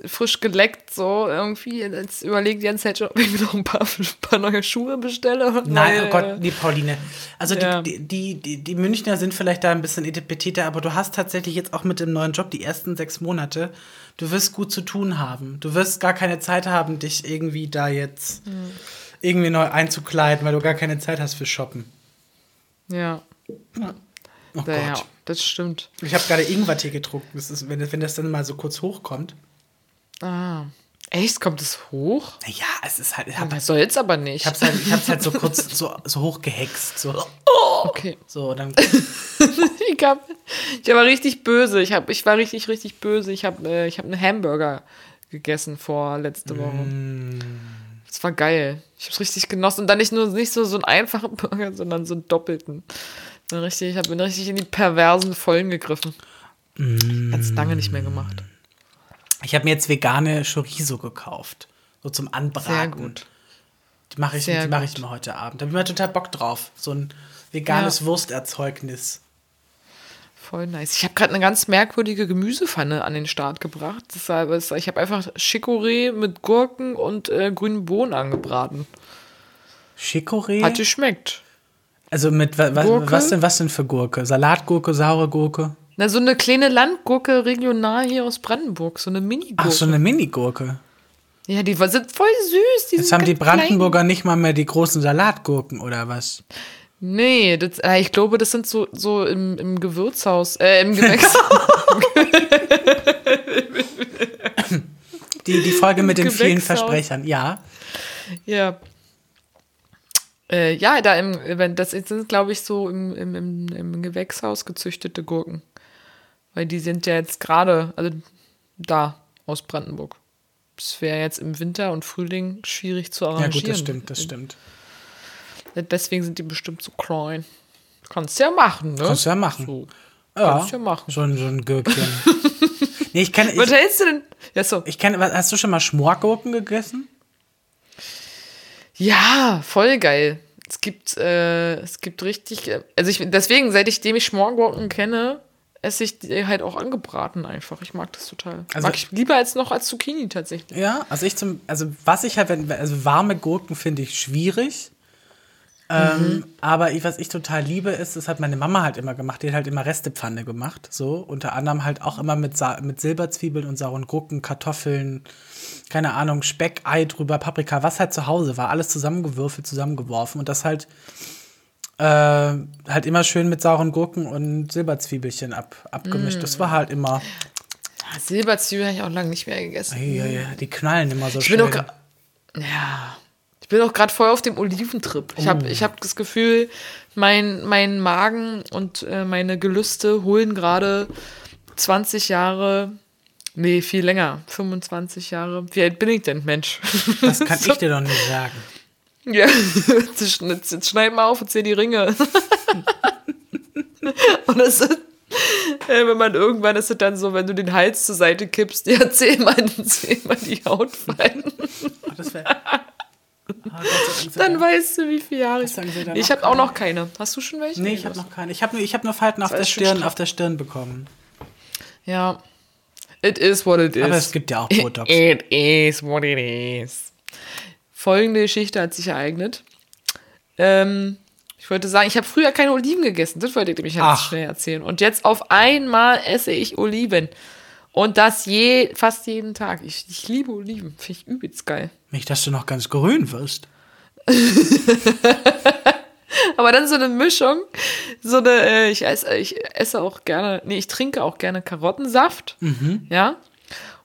frisch geleckt, so irgendwie. Jetzt überlege die ganze Zeit schon, ob ich mir noch ein paar, ein paar neue Schuhe bestelle. und Nein, oh Gott, nee, Pauline. Also Ja. die, die, die, die Münchner sind vielleicht da ein bisschen etipetiter, aber du hast tatsächlich jetzt auch mit dem neuen Job die ersten sechs Monate, du wirst gut zu tun haben. Du wirst gar keine Zeit haben, dich irgendwie da jetzt Hm. Irgendwie neu einzukleiden, weil du gar keine Zeit hast für Shoppen. Ja, Oh da, ja, Gott. das stimmt. Ich habe gerade Ingwertee getrunken. Das ist, wenn, das- wenn das dann mal so kurz hochkommt. Ah. Echt? Kommt es hoch? Ja, es ist halt. Ich hab, soll jetzt aber nicht. Ich hab's halt, ich hab's halt so kurz so, so hochgehext. So, okay. so dann. Ich, hab, ich war richtig böse. Ich, hab, ich war richtig, richtig böse. Ich habe äh, ich hab einen Hamburger gegessen vor letzte Woche. Das war geil. Ich hab's richtig genossen. Und dann nicht nur nicht so, so einen einfachen Burger, sondern so einen doppelten. Dann richtig, ich hab, bin richtig in die perversen Vollen gegriffen. Ganz lange nicht mehr gemacht. Ich habe mir jetzt vegane Chorizo gekauft. So zum Anbraten. Sehr gut. Die mache ich, die mach ich mir heute Abend. Da habe ich mal total Bock drauf. So ein veganes Ja. Wursterzeugnis. Voll nice. Ich habe gerade eine ganz merkwürdige Gemüsepfanne an den Start gebracht. War, das- ich habe einfach Chicorée mit Gurken und äh, grünen Bohnen angebraten. Chicorée? Hat geschmeckt. also mit wa, wa, Gurke? was denn was denn für Gurke? Salatgurke, saure Gurke? Na, so eine kleine Landgurke regional hier aus Brandenburg. So eine Mini-Gurke. Ach, so eine Minigurke. Ja, die sind voll süß. Die Jetzt haben die ganz klein. Brandenburger nicht mal mehr die großen Salatgurken oder was? Nee, das, äh, ich glaube, das sind so, so im, im Gewürzhaus, äh, im Gewächshaus. Die, die Folge mit den vielen. Versprechern, ja. ja. Äh, ja, da im, wenn- das sind, glaube ich, so im, im, im, im Gewächshaus gezüchtete Gurken. Weil die sind ja jetzt gerade, also da, aus Brandenburg. Es wäre jetzt im Winter und Frühling schwierig zu Ja, arrangieren. gut, das stimmt, das stimmt. Deswegen sind die bestimmt so klein. Kannst ja machen, ne? Kannst du ja machen. So. Ja, Kannst ja machen. So, ein, so ein Gürkchen. nee, ich kenne. Was Ich, hältst du denn? Ja, so. ich kenn, was- hast du schon mal Schmorgurken gegessen? Ja, voll geil. Es gibt, äh, es gibt richtig, äh, also ich, deswegen, seitdem ich Schmorgurken kenne, esse ich die halt auch angebraten einfach. Ich mag das total. Also- mag ich lieber als noch als Zucchini tatsächlich. Ja, also ich zum, also was ich halt, wenn, also warme Gurken finde ich schwierig. Ähm, aber ich, was ich total liebe, ist, das hat meine Mama halt immer gemacht. Die hat halt immer Restepfanne gemacht. So, unter anderem halt auch immer mit, Sa mit Silberzwiebeln und sauren Gurken, Kartoffeln, keine Ahnung, Speck, Ei drüber, Paprika, was halt zu Hause war. Alles zusammengewürfelt, zusammengeworfen. Und das halt, äh, halt immer schön mit sauren Gurken und Silberzwiebelchen ab, abgemischt. Das war halt immer Silberzwiebeln habe ich auch lange nicht mehr gegessen. Ja, ja, die knallen immer so Ich schön. bin auch ja, ich bin auch gerade voll auf dem Oliventrip. Ich habe ich hab das Gefühl, mein, mein Magen und äh, meine Gelüste holen gerade 20 Jahre, nee, viel länger, 25 Jahre. Wie alt bin ich denn, Mensch? das kann ich dir doch nicht sagen. Ja, jetzt, schneid mal auf und zähl die Ringe. und das ist, äh, wenn man irgendwann ist es dann so, wenn du den Hals zur Seite kippst, ja, zähl mal, zähl mal die Hautfalten. Ach, das wär, Dank, Dann weißt du, wie viele Jahre ich. sagen Sie da Nee, Ich habe auch noch keine. Hast du schon welche? Nee, ich habe noch keine. Ich habe nur, ich hab nur Falten auf der, Stirn, auf der Stirn bekommen. Ja. It is what it is. Aber es gibt ja auch Botox. It is what it is. Folgende Geschichte hat sich ereignet. Ähm, ich wollte sagen, ich habe früher keine Oliven gegessen. Das wollte ich nämlich ganz Ach. schnell erzählen. Und jetzt auf einmal esse ich Oliven. Und das je, fast jeden Tag. Ich, ich liebe Oliven. Finde ich übelst geil. Nicht, dass du noch ganz grün wirst. Aber dann so eine Mischung, so eine, äh, ich esse, ich esse auch gerne, nee, ich trinke auch gerne Karottensaft, ja,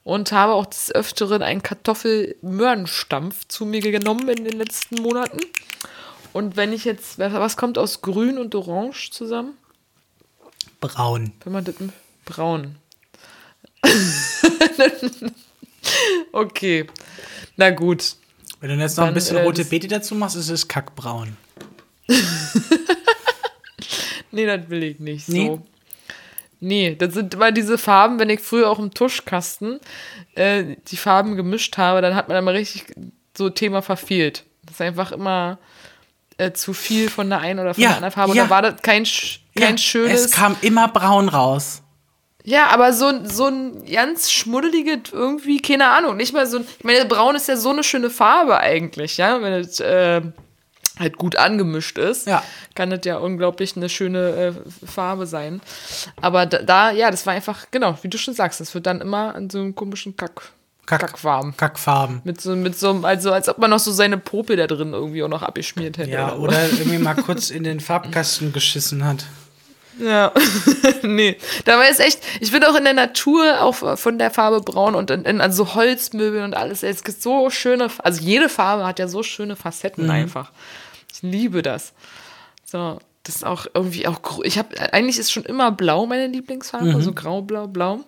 und habe auch des Öfteren einen Kartoffel-Möhrenstampf zu mir genommen in den letzten Monaten. Und wenn ich jetzt, was kommt aus Grün und Orange zusammen? Braun. Wenn man das braun. okay, na gut. Wenn du jetzt noch ein bisschen äh, rote Beete dazu machst, ist es kackbraun. Nee, das will ich nicht so. Nee? Nee, das sind immer diese Farben, wenn ich früher auch im Tuschkasten äh, die Farben gemischt habe, dann hat man immer richtig so Thema verfehlt. Das ist einfach immer äh, zu viel von der einen oder von Ja, der anderen Farbe. Und ja. da war das kein, kein Ja, schönes. Es kam immer braun raus. Ja, aber so, ein- so ein ganz schmuddeliges irgendwie, keine Ahnung, nicht mal so ein, ich meine, braun ist ja so eine schöne Farbe eigentlich, ja, wenn es äh, halt gut angemischt ist, Ja. kann das ja unglaublich eine schöne äh, Farbe sein. Aber da, da, ja, das war einfach, genau, wie du schon sagst, das wird dann immer an so einem komischen Kack, Kack- Kackfarben. Kackfarben. Mit so, mit so einem, also als ob man noch so seine Popel da drin irgendwie auch noch abgeschmiert hätte. Ja, so. oder irgendwie mal kurz in den Farbkasten geschissen hat. Ja, nee. Dabei ist echt, ich bin auch in der Natur auch von der Farbe braun und in, in also Holzmöbeln und alles. Es gibt so schöne, also jede Farbe hat ja so schöne Facetten einfach. Ich liebe das. So, das ist auch irgendwie auch, ich habe, eigentlich ist schon immer blau meine Lieblingsfarbe, also grau, blau, blau.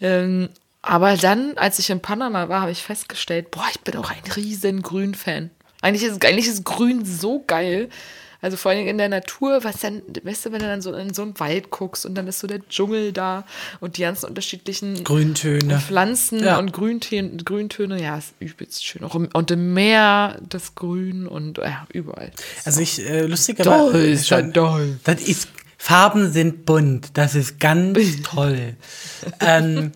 Ähm, aber dann, als ich in Panama war, habe ich festgestellt, boah, ich bin auch ein riesen Grün-Fan. Eigentlich ist, eigentlich ist Grün so geil. Also vor allem in der Natur, was dann, weißt du, wenn du dann so in so einen Wald guckst und dann ist so der Dschungel da und die ganzen unterschiedlichen Grüntöne. Pflanzen Ja. und Grüntöne, Grüntöne, ja, ist übelst schön. Auch im, und im Meer das Grün und ja, überall. Also ich, äh, lustigerweise. Toll, ist das toll. Das ist, Farben sind bunt. Das ist ganz toll. ähm,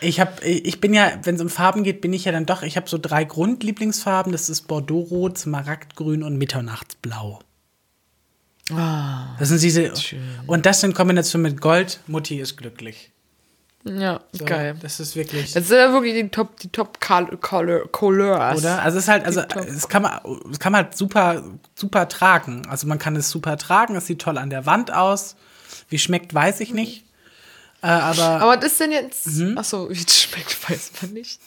ich habe, ich bin ja, wenn es um Farben geht, bin ich ja dann doch, ich habe so drei Grundlieblingsfarben. Das ist Bordeaux-Rot, Smaragdgrün und Mitternachtsblau. Ah, Das sind diese, und das in Kombination mit Gold, Mutti ist glücklich. ja, So, geil. Das ist wirklich. Das sind ja wirklich die Top, die Top Col Color Colors. Oder? Also es ist halt, also es kann man, es kann man halt super, super tragen. Also man kann es super tragen, es sieht toll an der Wand aus. Wie schmeckt, weiß ich nicht. Äh, aber Aber ist denn jetzt. Mhm. Achso, wie es schmeckt, weiß man nicht.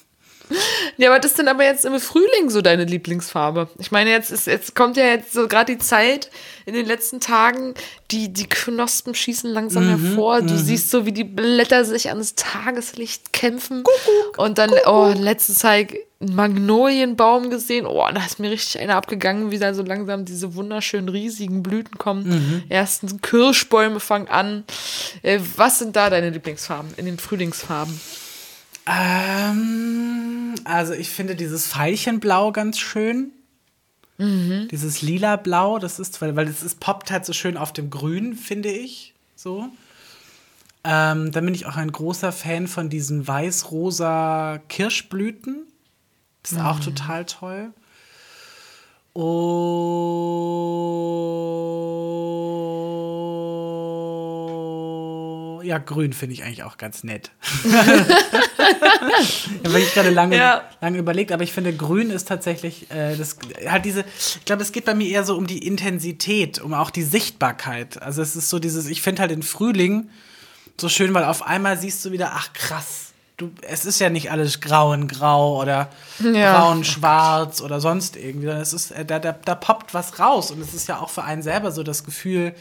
Ja, was ist denn aber jetzt im Frühling so deine Lieblingsfarbe? Ich meine, jetzt ist, jetzt kommt ja jetzt so gerade die Zeit in den letzten Tagen, die, die Knospen schießen langsam Mhm, hervor. Du siehst so, wie die Blätter sich ans Tageslicht kämpfen. Und dann, oh, letzte Zeit einen Magnolienbaum gesehen. Oh, da ist mir richtig einer abgegangen, wie da so langsam diese wunderschönen riesigen Blüten kommen. Mhm. Ersten Kirschbäume fangen an. Äh, was sind da deine Lieblingsfarben in den Frühlingsfarben? Ähm, also ich finde dieses Veilchenblau ganz schön. Dieses lila Blau, das ist, weil, weil es ist, poppt halt so schön auf dem Grün, finde ich. So. Ähm, dann bin ich auch ein großer Fan von diesen weiß-rosa Kirschblüten. Das ist auch total toll. Oh, ja, grün finde ich eigentlich auch ganz nett. Da habe ich gerade lange, Ja. lange überlegt, aber ich finde, grün ist tatsächlich, äh, das halt diese, ich glaube, es geht bei mir eher so um die Intensität, um auch die Sichtbarkeit. Also es ist so dieses, ich finde halt den Frühling so schön, weil auf einmal siehst du wieder, ach krass, du, es ist ja nicht alles grau in grau oder Ja. braun schwarz oder sonst irgendwie, sondern es ist, äh, da, da, da poppt was raus und es ist ja auch für einen selber so das Gefühl,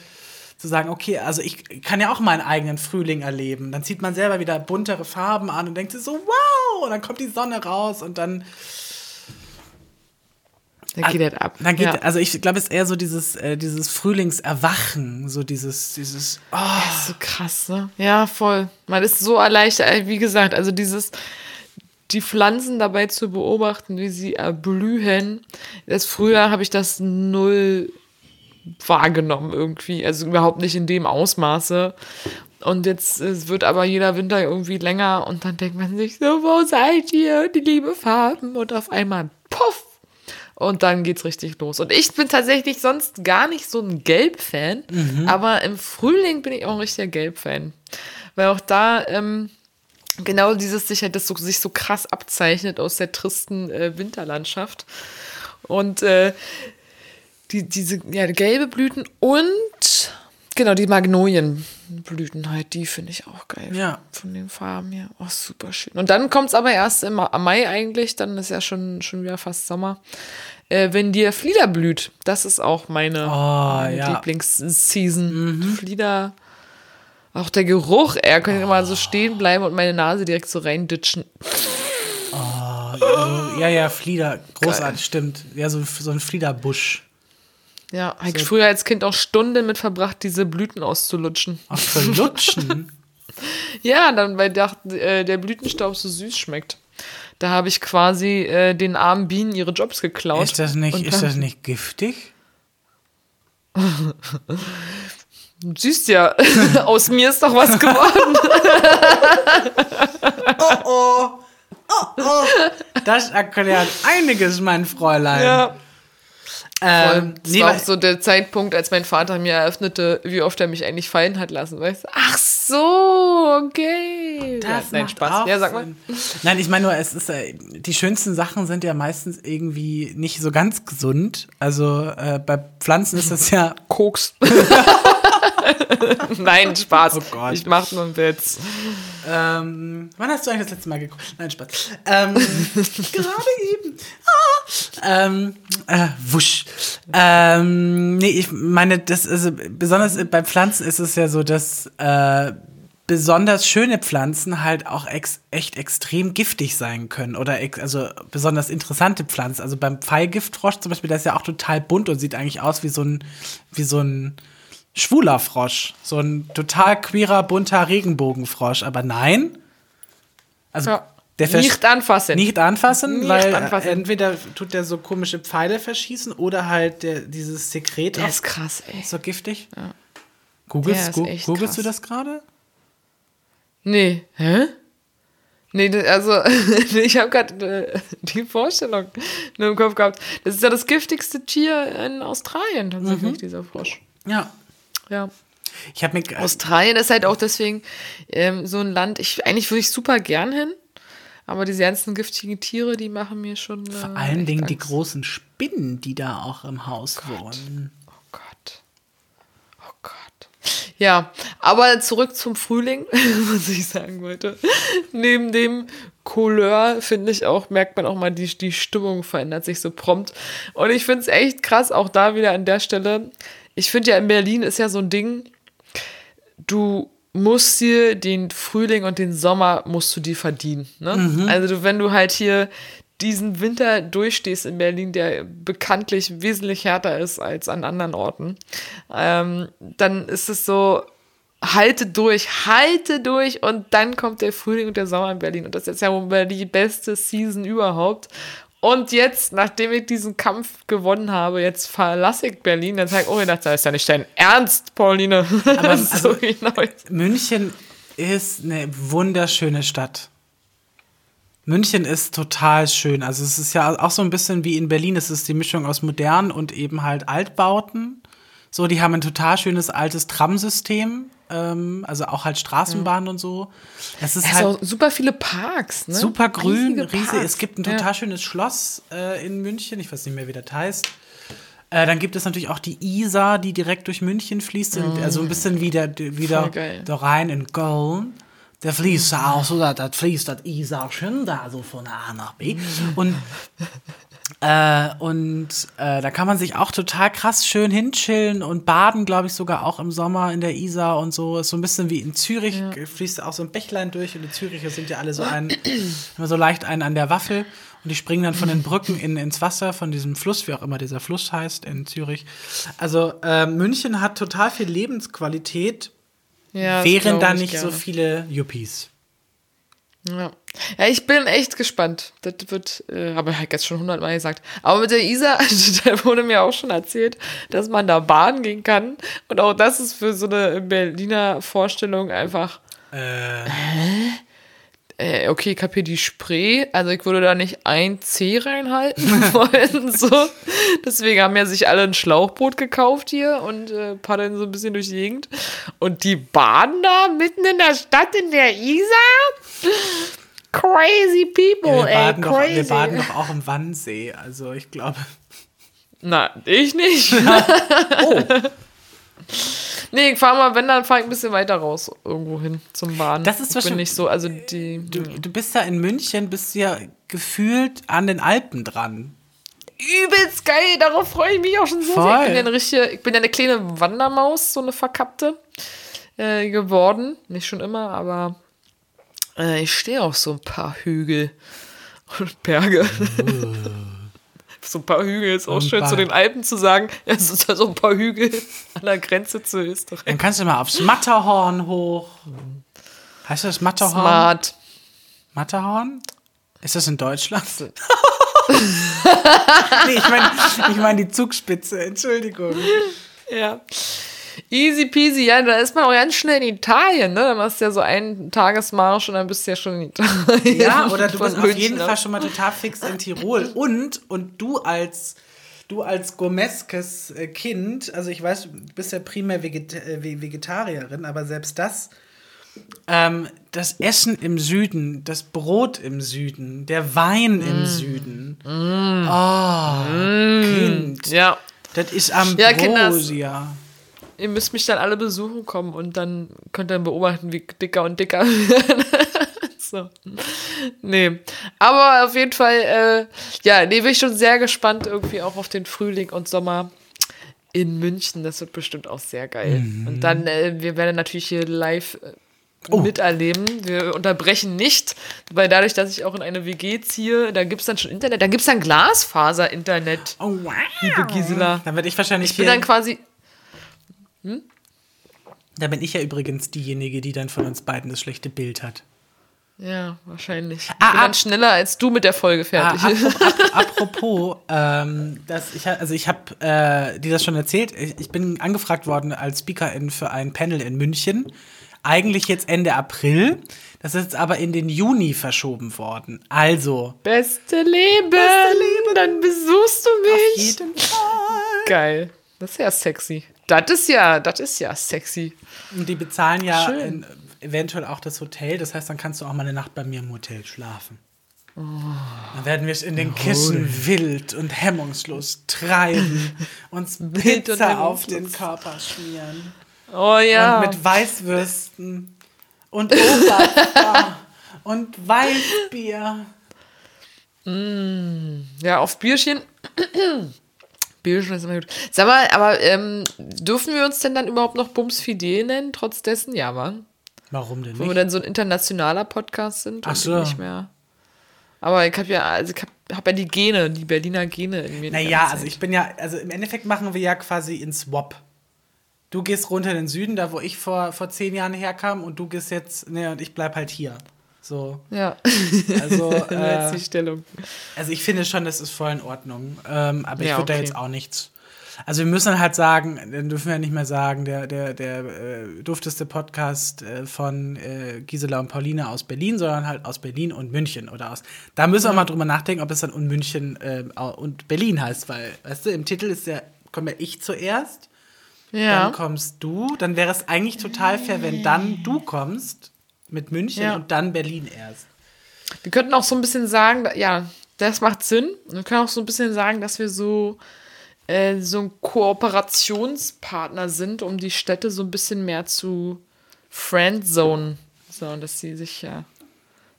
zu sagen, okay, also ich kann ja auch meinen eigenen Frühling erleben. Dann zieht man selber wieder buntere Farben an und denkt sich so, wow, und dann kommt die Sonne raus und dann Dann geht das ab. Dann geht, ja. also ich glaube, es ist eher so dieses, äh, dieses Frühlingserwachen, so dieses, dieses, oh, Das ist so krass, ne? Ja, voll. Man ist so erleichtert. Äh, Wie gesagt, also dieses, die Pflanzen dabei zu beobachten, wie sie erblühen. Das früher habe ich das null wahrgenommen irgendwie. Also überhaupt nicht in dem Ausmaße. Und jetzt es wird aber jeder Winter irgendwie länger und dann denkt man sich so, wo seid ihr? Die liebe Farben. Und auf einmal, puff! Und dann geht's richtig los. Und ich bin tatsächlich sonst gar nicht so ein Gelb-Fan, aber im Frühling bin ich auch ein richtiger Gelb-Fan. Weil auch da ähm, genau dieses sich halt das so, sich so krass abzeichnet aus der tristen äh, Winterlandschaft. Und äh, die, diese ja, gelbe Blüten und genau die Magnolienblüten halt, die finde ich auch geil. Ja. Von den Farben her. Oh, super schön. Und dann kommt es aber erst im Ma- Mai eigentlich, dann ist ja schon, schon wieder fast Sommer. Äh, wenn dir Flieder blüht, das ist auch meine, meine ja. Lieblingsseason. Flieder, auch der Geruch, er könnte immer so stehen bleiben und meine Nase direkt so reinditschen. also, ja, ja, Flieder, großartig, stimmt. Ja, so, so ein Fliederbusch. Ja, habe ich früher als Kind auch Stunden mit verbracht, diese Blüten auszulutschen. Ach, für Lutschen. Ja, dann, weil der, äh, der Blütenstaub so süß schmeckt. Da habe ich quasi äh, den armen Bienen ihre Jobs geklaut. ist das nicht, ist das nicht giftig? Du siehst ja, aus mir ist doch was geworden. Das erklärt einiges, mein Fräulein. ja. Ähm, Das nee, war auch so der Zeitpunkt, als mein Vater mir eröffnete, wie oft er mich eigentlich fallen hat lassen. Weißt du? Ach so, okay. Das ja, nein, macht Spaß. Auch ja, sag mal. Nein, ich meine nur, es ist äh, die schönsten Sachen sind ja meistens irgendwie nicht so ganz gesund. Also äh, bei Pflanzen ist das ja Koks. Nein, Spaß. Oh Gott. Ich mach nur einen Witz. Ähm, wann hast du eigentlich das letzte Mal geguckt? Nein, Spaß. Ähm, gerade eben. Ah. Ähm, äh, wusch. Ähm, nee, ich meine, das also besonders bei Pflanzen ist es ja so, dass äh, besonders schöne Pflanzen halt auch ex echt extrem giftig sein können. Oder also besonders interessante Pflanzen. Also beim Pfeilgiftfrosch zum Beispiel, der ist ja auch total bunt und sieht eigentlich aus wie so ein, wie so ein schwuler Frosch. So ein total queerer, bunter Regenbogenfrosch. Aber nein. Also Ja. Nicht anfassen. Nicht anfassen, Nicht weil anfassen. Entweder tut der so komische Pfeile verschießen oder halt der, dieses Sekret Der ist krass, ey. so giftig. Der Googlest, echt googelst du das gerade? Nee, hä? Nee, also ich habe gerade äh, die Vorstellung nur im Kopf gehabt. Das ist ja das giftigste Tier in Australien tatsächlich, dieser Frosch. Ja. Ja. Ich habe mir Australien ist halt auch deswegen ähm, so ein Land, ich, eigentlich würde ich super gern hin, aber diese ganzen giftigen Tiere, die machen mir schon. Äh, vor allen Dingen die Angst. großen Spinnen, die da auch im Haus wohnen. Oh Gott. Oh Gott. Ja, aber zurück zum Frühling, was ich sagen wollte. Neben dem Couleur, finde ich auch, merkt man auch mal, die, die Stimmung verändert sich so prompt. Und ich finde es echt krass, auch da wieder an der Stelle. Ich finde ja in Berlin ist ja so ein Ding, du musst dir den Frühling und den Sommer musst du dir verdienen. Ne? Also du, wenn du halt hier diesen Winter durchstehst in Berlin, der bekanntlich wesentlich härter ist als an anderen Orten, ähm, dann ist es so, halte durch, halte durch und dann kommt der Frühling und der Sommer in Berlin und das ist ja wohl die beste Season überhaupt. Und jetzt, nachdem ich diesen Kampf gewonnen habe, jetzt verlasse ich Berlin, dann sage ich, oh, ich dachte, das ist ja nicht dein Ernst, Pauline. Aber also- genau. München ist eine wunderschöne Stadt. München ist total schön. Also es ist ja auch so ein bisschen wie in Berlin. Es ist die Mischung aus modern und eben halt Altbauten. So, die haben ein total schönes altes Tramsystem. Ähm, also auch halt Straßenbahnen und so. Es ist Es halt auch super viele Parks, ne? super grün, riesig. Es gibt ein Ja. total schönes Schloss äh, in München. Ich weiß nicht mehr, wie das heißt. Äh, dann gibt es natürlich auch die Isar, die direkt durch München fließt. Also ein bisschen wie der, wie der, Voll geil. der Rhein in Köln. Der fließt ja auch so, da das fließt das Isarchen da so von A nach B. Und, äh, und äh, da kann man sich auch total krass schön hinchillen und baden, glaube ich, sogar auch im Sommer in der Isar und so. Ist so ein bisschen wie in Zürich, fließt auch so ein Bächlein durch und die Züricher sind ja alle so ein, immer so leicht einen an der Waffel. Und die springen dann von den Brücken in, ins Wasser, von diesem Fluss, wie auch immer dieser Fluss heißt in Zürich. Also äh, München hat total viel Lebensqualität, Ja, wären da ich nicht so gerne. viele Yuppies. Ja. ja, ich bin echt gespannt. Das wird, äh, habe ich halt jetzt schon hundertmal gesagt. Aber mit der Isar, da wurde mir auch schon erzählt, dass man da baden gehen kann. Und auch das ist für so eine Berliner Vorstellung einfach. Äh, okay, ich hab hier die Spree, also ich würde da nicht ein C reinhalten wollen, so. Deswegen haben ja sich alle ein Schlauchboot gekauft hier und äh, paddeln so ein bisschen durch die Gegend. Und die baden da mitten in der Stadt in der Isar? Crazy people, Ja, wir, ey, baden doch, crazy. wir baden doch auch im Wannsee. Also ich glaube. Na, ich nicht. Oh, nee, ich fahr mal, wenn, dann fahr ich ein bisschen weiter raus irgendwo hin zum Baden. Das ist ich was bin schon- nicht so, also die. du, du bist ja in München, bist ja gefühlt an den Alpen dran. übelst geil, darauf freue ich mich auch schon so sehr. Voll. Ich bin ja eine richtige, ich bin ja eine kleine Wandermaus, so eine verkappte äh, geworden. Nicht schon immer, aber äh, ich stehe auf so ein paar Hügel und Berge. so ein paar Hügel ist auch Und schön zu den Alpen zu sagen. Ja, es ist so ein paar Hügel an der Grenze zu Österreich. Dann kannst du mal aufs Matterhorn hoch. Heißt das Matterhorn? Smart. Matterhorn? Ist das in Deutschland? nee, ich meine ich mein die Zugspitze, Entschuldigung. Ja. Easy peasy, ja, da ist man auch ganz schnell in Italien, ne? Dann machst du ja so einen Tagesmarsch und dann bist du ja schon in Italien. Ja, oder du bist auf München jeden aus. Fall schon mal total fix in Tirol. Und, und du als du als gourmeskes äh, Kind, also ich weiß, du bist ja primär Veget äh, Ve- Vegetarierin, aber selbst das, ähm, das Essen im Süden, das Brot im Süden, der Wein Mm. im Süden. Oh, Kind. Ja, Das ist Ja, Kinder. Ihr müsst mich dann alle besuchen kommen und dann könnt ihr dann beobachten, wie dicker und dicker so. Nee. Aber auf jeden Fall, äh, ja, nee, bin ich schon sehr gespannt irgendwie auch auf den Frühling und Sommer in München. Das wird bestimmt auch sehr geil. Und dann, äh, wir werden natürlich hier live äh, miterleben. Wir unterbrechen nicht, weil dadurch, dass ich auch in eine WG ziehe, da gibt es dann schon Internet, da gibt es dann Glasfaser-Internet. Oh, wow. Liebe Gisela. Dann werde ich wahrscheinlich Ich bin dann quasi, da bin ich ja übrigens diejenige, die dann von uns beiden das schlechte Bild hat. Ja, wahrscheinlich. Ich Ah, bin ah. dann schneller als du mit der Folge Ah, fertig. apropos, ap- apropos ähm, dass ich, also ich habe äh, dir das schon erzählt. Ich, ich bin angefragt worden als Speakerin für ein Panel in München. Eigentlich jetzt Ende April. Das ist jetzt aber in den Juni verschoben worden. Also Beste Leben. Dann besuchst du mich. jeden Fall. Geil. Das ist ja sexy. Das ist ja, das ist ja sexy. Und die bezahlen ja in, eventuell auch das Hotel. Das heißt, dann kannst du auch mal eine Nacht bei mir im Hotel schlafen. Dann werden wir es in den Kissen wild und hemmungslos treiben, uns Pizza auf den. Körper schmieren. Oh ja. Und mit Weißwürsten und Oberster und Weißbier. ja, auf Bierchen. Bierchen ist immer gut. Sag mal, aber ähm, dürfen wir uns denn dann überhaupt noch Bums Fidel nennen, trotz dessen? Ja, Mann. Warum denn Wo wir nicht? dann so ein internationaler Podcast sind Ach so. nicht mehr. Aber ich habe ja, also ich habe hab ja die Gene, die Berliner Gene in mir. Naja, also ich bin ja, also im Endeffekt machen wir ja quasi in Swap. Du gehst runter in den Süden, da wo ich vor, vor zehn Jahren herkam, und du gehst jetzt, ne, und ich bleib halt hier. So. Ja, Also, äh, Stellung. also ich finde schon, das ist voll in Ordnung. Ähm, aber ich Ja, würde da okay. jetzt auch nichts. Also wir müssen halt sagen, dann dürfen wir ja nicht mehr sagen, der, der, der äh, dufteste Podcast äh, von äh, Gisela und Pauline aus Berlin, sondern halt aus Berlin und München oder aus. Da müssen wir mal drüber nachdenken, ob es dann und München äh, und Berlin heißt, weil, weißt du, im Titel ist ja, komme ja ich zuerst, Ja. dann kommst du, dann wäre es eigentlich total fair, wenn dann du kommst mit München Ja. und dann Berlin erst. Wir könnten auch so ein bisschen sagen, ja, das macht Sinn. Wir können auch so ein bisschen sagen, dass wir so äh, so ein Kooperationspartner sind, um die Städte so ein bisschen mehr zu friendzone. So, dass sie sich ja